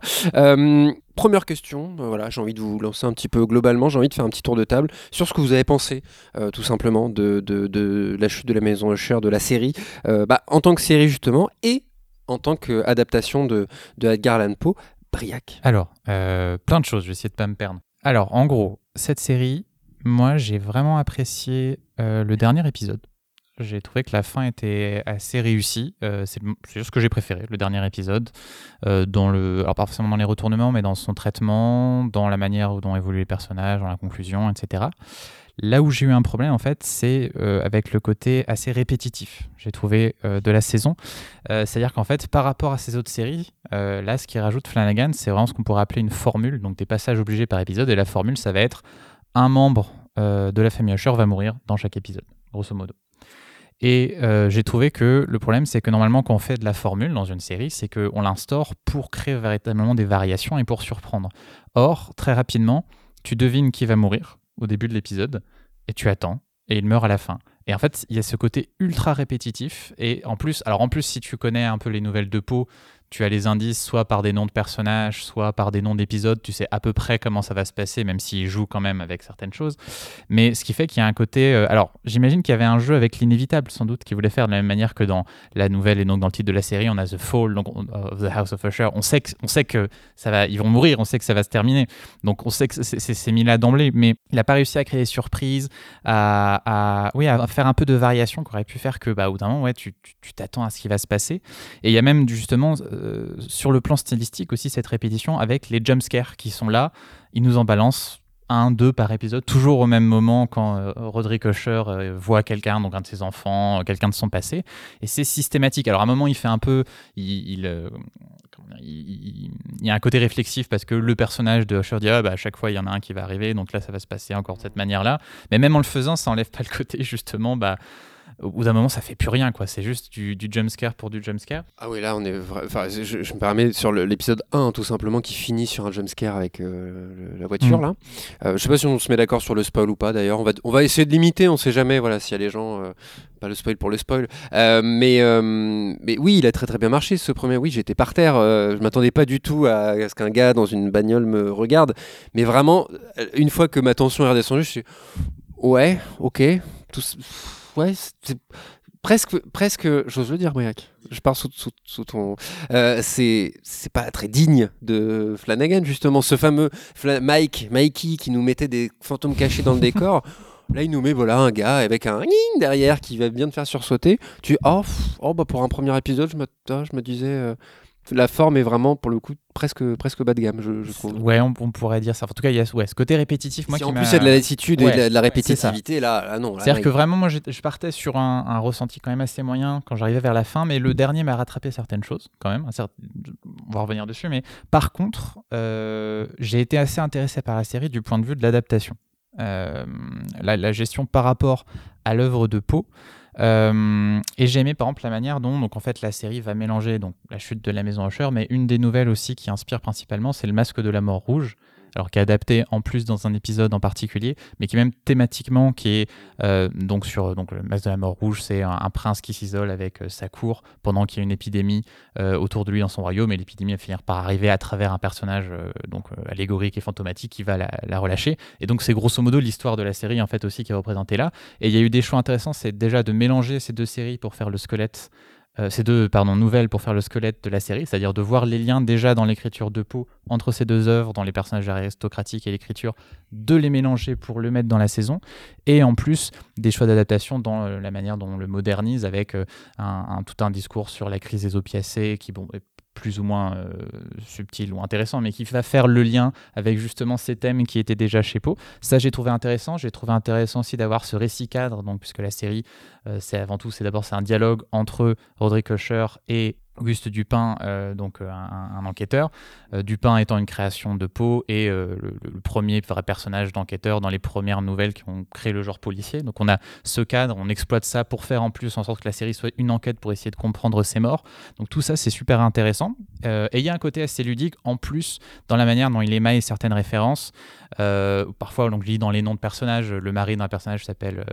Première question, euh, voilà, j'ai envie de vous lancer un petit peu globalement, j'ai envie de faire un petit tour de table sur ce que vous avez pensé, euh, tout simplement, de, la chute de la maison Usher, de la série, euh, bah, en tant que série justement, et en tant qu'adaptation de, de Edgar Allan Poe, Briac. Alors, plein de choses, je vais essayer de pas me perdre. Alors, en gros, cette série, moi, j'ai vraiment apprécié le dernier épisode. J'ai trouvé que la fin était assez réussie. Euh, c'est ce que j'ai préféré, le dernier épisode. Euh, dans le, alors pas forcément dans les retournements, mais dans son traitement, dans la manière dont évoluent les personnages, dans la conclusion, etc. Là où j'ai eu un problème, en fait, c'est euh, avec le côté assez répétitif, j'ai trouvé, euh, de la saison. C'est-à-dire qu'en fait, par rapport à ces autres séries, là, ce qui rajoute Flanagan, c'est vraiment ce qu'on pourrait appeler une formule, donc des passages obligés par épisode. Et la formule, ça va être un membre de la famille Usher va mourir dans chaque épisode, grosso modo. Et euh, j'ai trouvé que le problème, c'est que normalement, quand on fait de la formule dans une série, c'est qu'on l'instaure pour créer véritablement des variations et pour surprendre. Or, très rapidement, tu devines qui va mourir au début de l'épisode et tu attends et il meurt à la fin. Et en fait, il y a ce côté ultra répétitif. Et en plus, alors en plus, si tu connais un peu les nouvelles de Poe, tu as les indices soit par des noms de personnages, soit par des noms d'épisodes. Tu sais à peu près comment ça va se passer, même s'il joue quand même avec certaines choses. Mais ce qui fait qu'il y a un côté. euh, alors, j'imagine qu'il y avait un jeu avec l'inévitable, sans doute, qui voulait faire de la même manière que dans la nouvelle et donc dans le titre de la série, on a The Fall donc, on- of the House of Usher. On sait que, on sait que ça va, ils vont mourir, on sait que ça va se terminer. Donc, on sait que c'est- mis là d'emblée. Mais il n'a pas réussi à créer des surprises, à, à- oui, à faire un peu de variation qui aurait pu faire que, bah, au bout d'un moment, ouais, tu t'attends à ce qui va se passer. Et il y a même justement euh, sur le plan stylistique aussi cette répétition avec les jumpscares qui sont là. Ils nous en balancent un, deux par épisode, toujours au même moment quand euh, Roderick Usher euh, voit quelqu'un, donc un de ses enfants, euh, quelqu'un de son passé. Et c'est systématique. Alors à un moment, il fait un peu. Euh, il y a un côté réflexif parce que le personnage de Usher dit ah, bah, à chaque fois, il y en a un qui va arriver, donc là, ça va se passer encore de cette manière-là. Mais même en le faisant, ça enlève pas le côté justement. Bah, au bout d'un moment, ça fait plus rien, quoi. C'est juste du, du jumpscare pour du jumpscare. Ah oui, là, on est. vra- Enfin, je, je me permets sur l'épisode 1, tout simplement, qui finit sur un jumpscare avec euh, la voiture, Mm. là. Euh, je sais pas si on se met d'accord sur le spoil ou pas, d'ailleurs. On va, on va essayer de limiter, on sait jamais, voilà, s'il y a les gens. euh, pas le spoil pour le spoil. Mais, mais oui, il a très très bien marché, ce premier. Oui, j'étais par terre. je m'attendais pas du tout à, à ce qu'un gars dans une bagnole me regarde. Mais vraiment, une fois que ma tension est redescendue, je suis. Ouais, ok. Tout, ouais, c'est presque, presque, j'ose le dire, Briac. Je pars sous, sous, sous ton. Euh, c'est, c'est pas très digne de Flanagan, justement. Ce fameux Fla- Mike, Mikey, qui nous mettait des fantômes cachés dans le décor. Là, il nous met voilà un gars avec un ning derrière qui va bien te faire sursauter. Tu oh, pff, oh bah pour un premier épisode, je me, ah, je me disais, euh, la forme est vraiment pour le coup presque presque bas de gamme, je, je trouve. Ouais, on, on pourrait dire ça. En tout cas, il y a ouais, ce côté répétitif. Moi, Si qui en plus il y a de la lassitude et Ouais, de la, de la c'est répétitivité, là, là, non. là, C'est-à-dire là, que vraiment, moi, je, je partais sur un, un ressenti quand même assez moyen quand j'arrivais vers la fin, mais le dernier m'a rattrapé certaines choses, quand même. On va revenir dessus, mais par contre, euh, j'ai été assez intéressé par la série du point de vue de l'adaptation. Euh, la, la gestion par rapport à l'œuvre de Poe. Euh, et j'ai aimé par exemple la manière dont donc en fait la série va mélanger donc la chute de la maison Usher, mais une des nouvelles aussi qui inspire principalement c'est le masque de la mort rouge, alors qui est adapté en plus dans un épisode en particulier, mais qui même thématiquement qui est euh, donc sur donc le masque de la mort rouge, c'est un, prince qui s'isole avec euh, sa cour pendant qu'il y a une épidémie euh, autour de lui dans son royaume, et l'épidémie va finir par arriver à travers un personnage donc allégorique et fantomatique qui va la, la relâcher. Et donc c'est grosso modo l'histoire de la série en fait aussi qui est représentée là. Et il y a eu des choix intéressants, c'est déjà de mélanger ces deux séries pour faire le squelette euh, ces deux nouvelles pour faire le squelette de la série, c'est-à-dire de voir les liens déjà dans l'écriture de Poe entre ces deux œuvres, dans les personnages aristocratiques et l'écriture, de les mélanger pour le mettre dans la saison, et en plus des choix d'adaptation dans euh, la manière dont on le modernise avec euh, un- tout un discours sur la crise des opiacés qui bon, est plus ou moins euh, subtil ou intéressant, mais qui va faire le lien avec justement ces thèmes qui étaient déjà chez Poe. Ça, j'ai trouvé intéressant. J'ai trouvé intéressant aussi d'avoir ce récit cadre, puisque la série, euh, c'est avant tout, c'est d'abord c'est un dialogue entre Roderick Usher et Auguste Dupin, euh, donc euh, un, enquêteur. Euh, Dupin étant une création de Poe et le, premier vrai personnage d'enquêteur dans les premières nouvelles qui ont créé le genre policier. Donc on a ce cadre, on exploite ça pour faire en plus en sorte que la série soit une enquête pour essayer de comprendre ces morts. Donc tout ça c'est super intéressant. Et il y a un côté assez ludique en plus dans la manière dont il émaille certaines références. Parfois donc je lis dans les noms de personnages, le mari d'un personnage s'appelle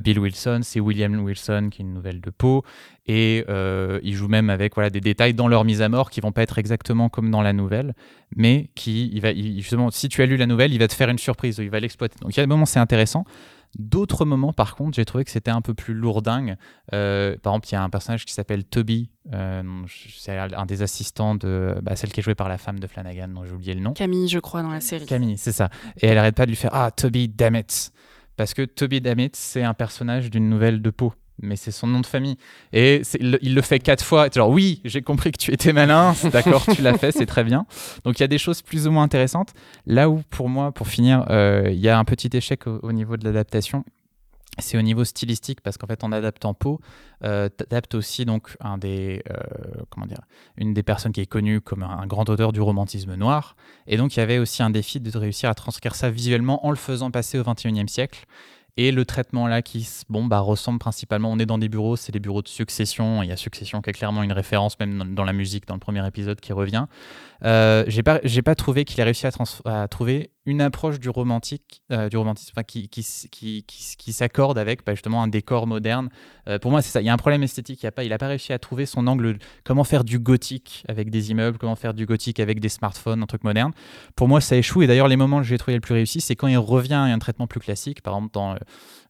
Bill Wilson, c'est William Wilson qui est une nouvelle de Poe et euh, ils jouent même avec voilà des détails dans leur mise à mort qui vont pas être exactement comme dans la nouvelle, mais qui il va il- justement si tu as lu la nouvelle, il va te faire une surprise, il va l'exploiter. Donc il y a des moments c'est intéressant. D'autres moments, par contre, j'ai trouvé que c'était un peu plus lourdingue. Euh, par exemple, il y a un personnage qui s'appelle Toby. euh, c'est un des assistants de bah, celle qui est jouée par la femme de Flanagan, dont j'ai oublié le nom. Camille, je crois, dans la série. Camille, c'est ça. Et elle arrête pas de lui faire Ah, Toby Dammit. Parce que Toby Dammit, c'est un personnage d'une nouvelle de Poe. Mais c'est son nom de famille. Et il, le- fait quatre fois. Genre, oui, j'ai compris que tu étais malin. D'accord, tu l'as fait, c'est très bien. Donc, il y a des choses plus ou moins intéressantes. Là où, pour moi, pour finir, euh, il y a un petit échec au, au niveau de l'adaptation. C'est au niveau stylistique parce qu'en fait en adaptant Poe, euh, t'adaptes aussi donc des euh, comment dire une des personnes qui est connue comme un grand auteur du romantisme noir et donc il y avait aussi un défi de réussir à transcrire ça visuellement en le faisant passer au 21e siècle et le traitement là qui bon bah ressemble principalement on est dans des bureaux c'est des bureaux de succession il y a succession qui est clairement une référence même dans, la musique dans le premier épisode qui revient. Euh, j'ai pas pas trouvé qu'il a réussi à trouver une approche du romantique euh, du romantisme qui qui, qui, qui, s'accorde avec bah, justement un décor moderne. Euh, pour moi c'est ça. Il y a un problème esthétique. Il a pas pas réussi à trouver son angle comment faire du gothique avec des immeubles comment faire du gothique avec des smartphones un truc moderne. Pour moi ça échoue. Et d'ailleurs les moments que j'ai trouvé le plus réussi c'est quand il revient à un traitement plus classique. Par exemple dans euh,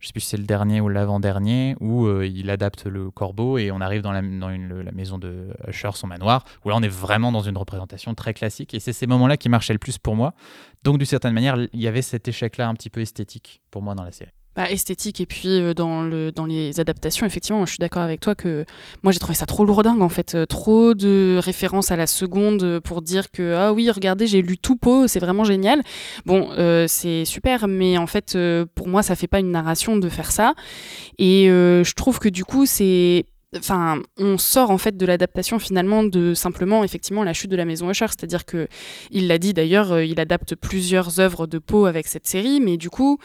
je sais plus si c'est le dernier ou l'avant-dernier où euh, il adapte le corbeau et on arrive dans la, la maison de Usher son manoir où là on est vraiment dans une représentation très classique et c'est ces moments là qui marchaient le plus pour moi. Donc d'une certaine manière il y avait cet échec là un petit peu esthétique pour moi dans la série Bah, esthétique et puis euh, dans, le, dans les adaptations, effectivement, je suis d'accord avec toi que moi j'ai trouvé ça trop lourdingue en fait, euh, trop de références à la seconde pour dire que ah oui, regardez, j'ai lu tout Poe, c'est vraiment génial. Bon, euh, c'est super, mais en fait, pour moi, ça fait pas une narration de faire ça. Et je trouve que du coup, c'est Enfin, on sort en fait de l'adaptation finalement de simplement effectivement la chute de la maison Usher, c'est-à-dire que il l'a dit d'ailleurs, il adapte plusieurs œuvres de Poe avec cette série, mais du coup,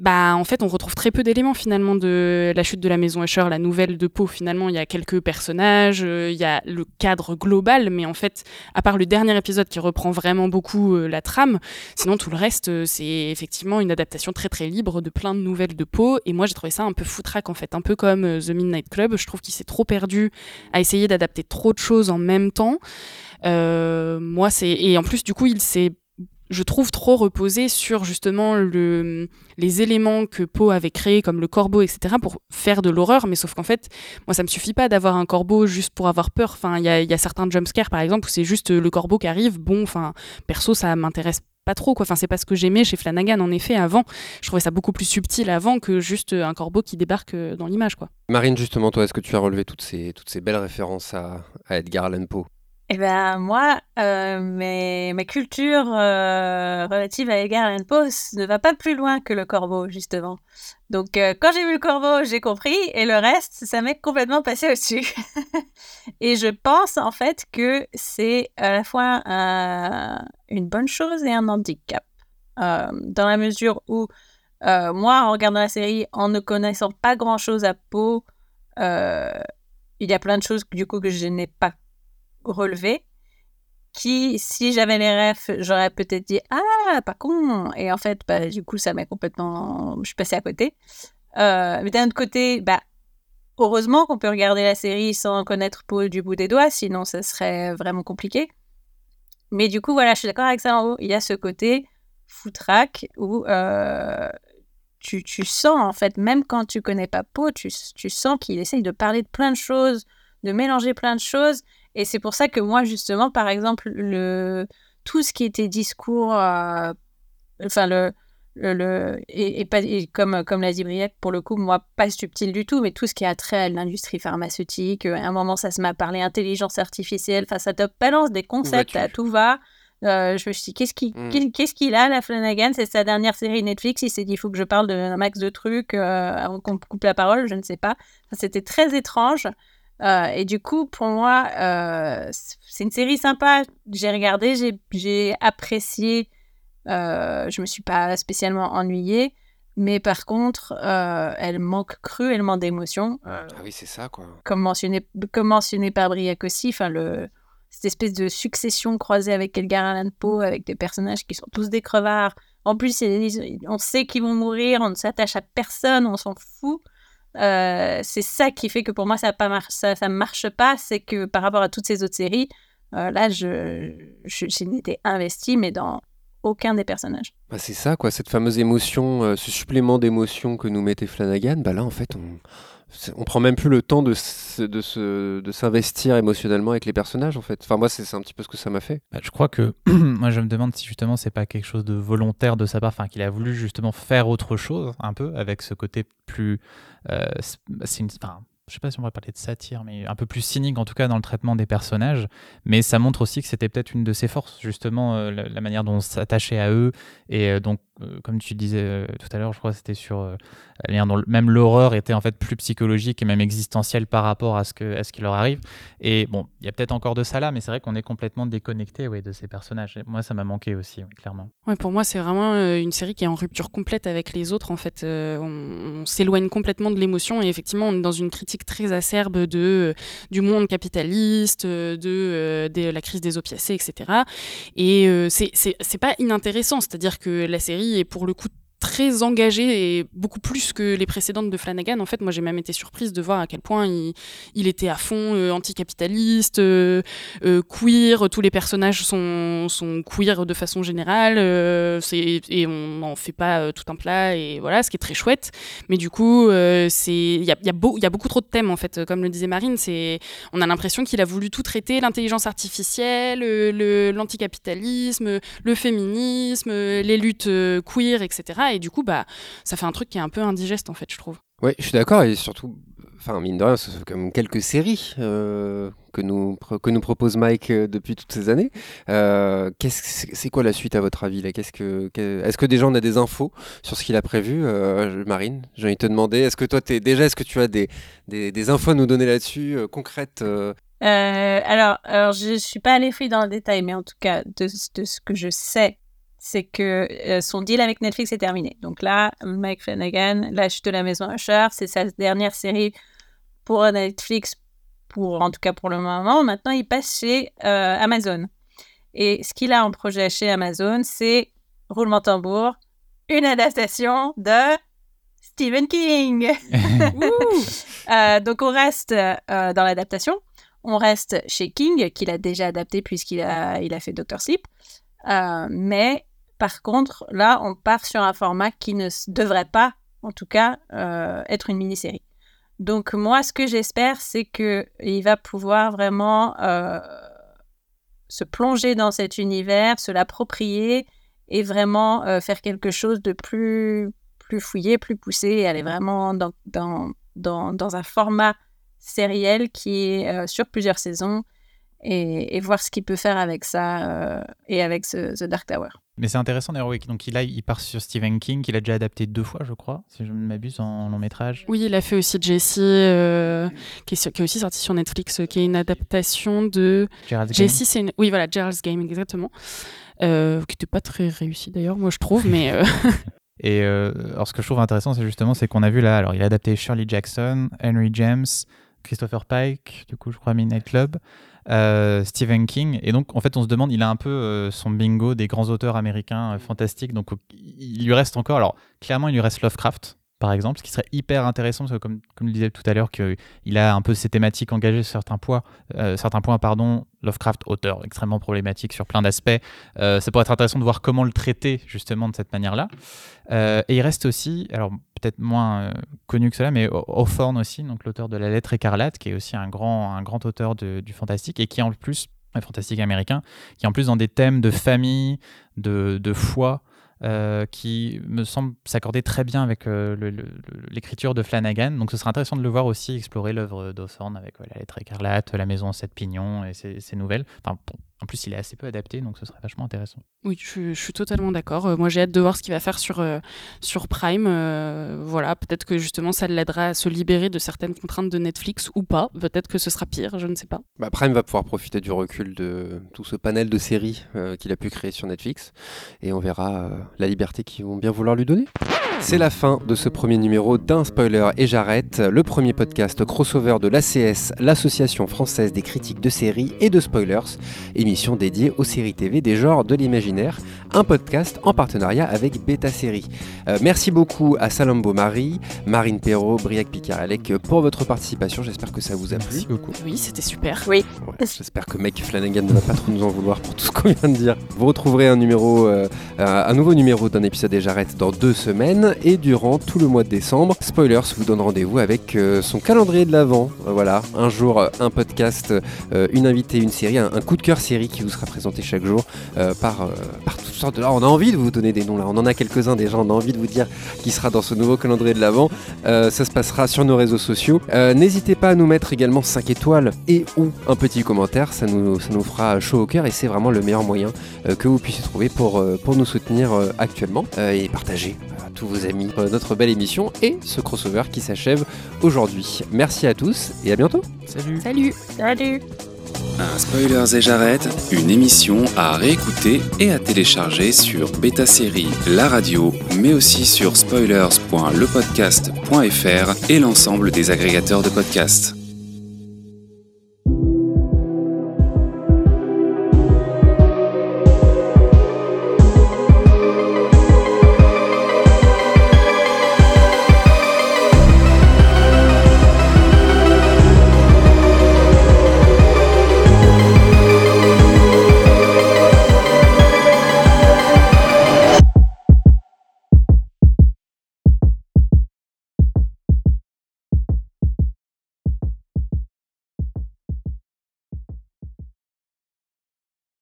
bah, en fait, on retrouve très peu d'éléments finalement de la chute de la maison Usher, la nouvelle de Poe. Finalement, il y a quelques personnages, euh, il y a le cadre global, mais en fait, à part le dernier épisode qui reprend vraiment beaucoup euh, la trame, sinon tout le reste, euh, c'est effectivement une adaptation très très libre de plein de nouvelles de Poe. Et moi, j'ai trouvé ça un peu foutraque en fait, un peu comme The Midnight Club. Je trouve qu'il s'est trop perdu à essayer d'adapter trop de choses en même temps. Moi, c'est et en plus, du coup, il s'est je trouve trop reposé sur justement le, les éléments que Poe avait créés comme le corbeau etc pour faire de l'horreur. Mais sauf qu'en fait moi ça me suffit pas d'avoir un corbeau juste pour avoir peur. Enfin il y a, certains jumpscares par exemple où c'est juste le corbeau qui arrive. Bon enfin perso ça m'intéresse pas trop quoi. Enfin c'est pas ce que j'aimais chez Flanagan en effet avant. Je trouvais ça beaucoup plus subtil avant que juste un corbeau qui débarque dans l'image quoi. Marine, justement, toi, est-ce que tu as relevé toutes ces, toutes ces belles références à, à Edgar Allan Poe? Eh ben moi, euh, ma culture euh, relative à Edgar Allan Poe ne va pas plus loin que le corbeau, justement. Donc euh, quand j'ai vu le corbeau, j'ai compris, et le reste, ça m'est complètement passé au-dessus. et je pense en fait que c'est à la fois un- une bonne chose et un handicap. Dans la mesure où moi, en regardant la série, en ne connaissant pas grand-chose à Poe, il y a plein de choses du coup que je n'ai pas relevées, qui, si j'avais les refs, j'aurais peut-être dit ah pas con, et en fait, bah, du coup, ça m'a complètement, je suis passée à côté. Euh, mais d'un autre côté, bah heureusement qu'on peut regarder la série sans connaître Poe du bout des doigts, sinon ça serait vraiment compliqué. Mais du coup, voilà, je suis d'accord avec ça en haut. Il y a ce côté foutraque où euh, tu, tu sens, en fait, même quand tu connais pas Poe, tu, tu sens qu'il essaye de parler de plein de choses, de mélanger plein de choses. Et c'est pour ça que moi, justement, par exemple, le, tout ce qui était discours, euh, enfin, le, le, le- et, et pas, et comme, comme l'a dit Briette, pour le coup, moi, pas subtil du tout, mais tout ce qui a trait à l'industrie pharmaceutique, euh, à un moment, ça se m'a parlé intelligence artificielle, enfin, ça te balance des concepts à tout va. Euh, je me suis dit, qu'est-ce qu'il Mm. qu'est-ce qu'il a, la Flanagan? C'est sa dernière série Netflix. Il s'est dit, il faut que je parle d'un max de trucs euh, avant qu'on coupe la parole. Je ne sais pas. Enfin, C'était très étrange. Euh, et du coup, pour moi, euh, c'est une série sympa. J'ai regardé, j'ai- apprécié. Euh, je me suis pas spécialement ennuyée. Mais par contre, euh, elle manque cruellement d'émotion. Ah oui, c'est ça, quoi. comme mentionné, comme mentionné par Briac aussi, le cette espèce de succession croisée avec Edgar Allan Poe, avec des personnages qui sont tous des crevards. En plus, on sait qu'ils vont mourir, on ne s'attache à personne, on s'en fout. Euh, c'est ça qui fait que pour moi ça ça marche pas, c'est que par rapport à toutes ces autres séries, euh, là je, je, n'étais investie mais dans aucun des personnages. Bah, c'est ça, quoi, cette fameuse émotion, euh, ce supplément d'émotion que nous mettait Flanagan, bah là, en fait, on, on prend même plus le temps de, de, de s'investir émotionnellement avec les personnages, en fait. Enfin, moi, c'est un petit peu ce que ça m'a fait. Bah, je crois que moi je me demande si justement c'est pas quelque chose de volontaire de sa part, enfin qu'il a voulu justement faire autre chose un peu avec ce côté plus, euh, enfin, je sais pas si on va parler de satire, mais un peu plus cynique en tout cas dans le traitement des personnages. Mais ça montre aussi que c'était peut-être une de ses forces justement euh, la, manière dont on s'attachait à eux et euh, donc euh, comme tu disais tout à l'heure, je crois que c'était sur la manière dont même l'horreur était en fait plus psychologique et même existentielle par rapport à ce que à ce qui leur arrive. Et bon, il y a peut-être encore de ça là, mais c'est vrai qu'on est complètement déconnecté ouais, de ces personnages. Moi, ça m'a manqué aussi, clairement. Ouais, pour moi, c'est vraiment une série qui est en rupture complète avec les autres. En fait, on s'éloigne complètement de l'émotion et effectivement, on est dans une critique très acerbe de euh, du monde capitaliste, euh, de, euh, la crise des opiacés, etc. Et c'est pas inintéressant. C'est-à-dire que la série est pour le coup très engagée et beaucoup plus que les précédentes de Flanagan. En fait, moi, j'ai même été surprise de voir à quel point il, était à fond euh, anticapitaliste, euh, euh, queer. Tous les personnages sont, sont queer de façon générale. euh, et on n'en fait pas tout un plat. Et voilà, ce qui est très chouette. Mais du coup, c'est il y a, beaucoup trop de thèmes, en fait. Comme le disait Marine, on a l'impression qu'il a voulu tout traiter l'intelligence artificielle, le- l'anticapitalisme, le féminisme, les luttes queer, etc. Et du coup, bah, ça fait un truc qui est un peu indigeste, en fait, je trouve. Ouais, je suis d'accord, et surtout, enfin, mine de rien, ce sont comme quelques séries euh, que, nous, que nous propose Mike euh, depuis toutes ces années. Euh, qu'est-ce que c'est quoi la suite, à votre avis là? Qu'est-ce que, Est-ce que déjà on a des infos sur ce qu'il a prévu euh, Marine, j'ai envie de te demander, est-ce que toi, es, déjà, est-ce que tu as des, des, des infos à nous donner là-dessus, euh, concrètes euh? Euh, alors, alors, je suis pas allée fouiller dans le détail, mais en tout cas, de, de ce que je sais, c'est que euh, son deal avec Netflix est terminé. Donc là, Mike Flanagan lâche de la maison Usher. C'est sa dernière série pour Netflix, pour, en tout cas pour le moment. Maintenant, il passe chez euh, Amazon. Et ce qu'il a en projet chez Amazon, c'est, roulement tambour, une adaptation de Stephen King. Euh, donc on reste dans l'adaptation. On reste chez King, qu'il a déjà adapté puisqu'il a, il a fait Doctor Sleep. Euh, mais par contre, là, on part sur un format qui ne devrait pas, en tout cas, euh, être une mini-série. Donc moi, ce que j'espère, c'est qu'il va pouvoir vraiment euh, se plonger dans cet univers, se l'approprier et vraiment euh, faire quelque chose de plus, plus fouillé, plus poussé, et aller vraiment dans, dans, dans, un format sériel qui est sur plusieurs saisons et, et voir ce qu'il peut faire avec ça euh, et avec ce, The Dark Tower. Mais c'est intéressant oui. Donc il, a, il part sur Stephen King, qu'il a déjà adapté deux fois, je crois, si je ne m'abuse, en long métrage. Oui, il a fait aussi Jessie, euh, qui, est, qui, est, aussi sorti sur Netflix, euh, qui est une adaptation de. Jessie, c'est une. Oui, voilà, Gerald's Game, exactement. Euh, qui n'était pas très réussi d'ailleurs, moi je trouve, mais. Euh, Et euh, alors, ce que je trouve intéressant, c'est justement, c'est qu'on a vu là, alors il a adapté Shirley Jackson, Henry James, Christopher Pike, du coup, je crois Midnight Club, euh, Stephen King. Et donc, en fait, on se demande, il a un peu euh, son bingo des grands auteurs américains euh, fantastiques. Donc, il lui reste encore, alors, clairement, il lui reste Lovecraft, par exemple, ce qui serait hyper intéressant, parce que comme, comme je disais tout à l'heure, qu'il a un peu ses thématiques engagées sur certains points, certains points pardon, Lovecraft, auteur extrêmement problématique sur plein d'aspects. Ça pourrait être intéressant de voir comment le traiter justement de cette manière-là. Et il reste aussi, alors peut-être moins euh, connu que cela, mais Hawthorne aussi, donc l'auteur de La Lettre écarlate, qui est aussi un grand, un grand auteur du fantastique et qui en plus, un fantastique américain, qui en plus dans des thèmes de famille, de, de foi, euh, qui me semble s'accorder très bien avec euh, l'écriture de Flanagan. Donc ce sera intéressant de le voir aussi explorer l'œuvre d'Hawthorne avec La lettre écarlate, La maison en sept pignons et ses, nouvelles. En plus, il est assez peu adapté, donc ce serait vachement intéressant. Oui, je, suis totalement d'accord. Euh, moi, j'ai hâte de voir ce qu'il va faire sur, euh, sur Prime. Euh, voilà, peut-être que justement, ça l'aidera à se libérer de certaines contraintes de Netflix ou pas. Peut-être que ce sera pire, je ne sais pas. Bah, Prime va pouvoir profiter du recul de tout ce panel de séries qu'il a pu créer sur Netflix. Et on verra la liberté qu'ils vont bien vouloir lui donner. C'est la fin de ce premier numéro d'un spoiler et j'arrête, le premier podcast crossover de l'ACS, l'Association française des critiques de séries et de spoilers, émission dédiée aux séries TV des genres de l'imaginaire, un podcast en partenariat avec Beta Série. Euh, merci beaucoup à Salambo Marie, Marine Perrault, Briac Picaralec pour votre participation, j'espère que ça vous a plu. Merci beaucoup. Oui, c'était super. Oui. j'espère que Mike Flanagan ne va pas trop nous en vouloir pour tout ce qu'on vient de dire. Vous retrouverez un numéro, euh, un nouveau numéro d'un épisode et j'arrête dans deux semaines et durant tout le mois de décembre. Spoilers vous donne rendez-vous avec euh, son calendrier de l'avant. Euh, voilà, un jour euh, un podcast, une invitée, une série, un, coup de cœur série qui vous sera présenté chaque jour par, par toutes sortes de... on a envie de vous donner des noms là, on en a quelques-uns déjà, on a envie de vous dire qui sera dans ce nouveau calendrier de l'avant. ça se passera sur nos réseaux sociaux. N'hésitez pas à nous mettre également 5 étoiles et ou un petit commentaire, ça nous, ça nous fera chaud au cœur et c'est vraiment le meilleur moyen que vous puissiez trouver pour, pour nous soutenir actuellement et partager à tous vos amis euh, notre belle émission et ce crossover qui s'achève aujourd'hui. Merci à tous et à bientôt. Salut. Salut. Salut. Un Spoilers et j'arrête, une émission à réécouter et à télécharger sur Beta Série, la radio, mais aussi sur spoilers.lepodcast.fr et l'ensemble des agrégateurs de podcasts.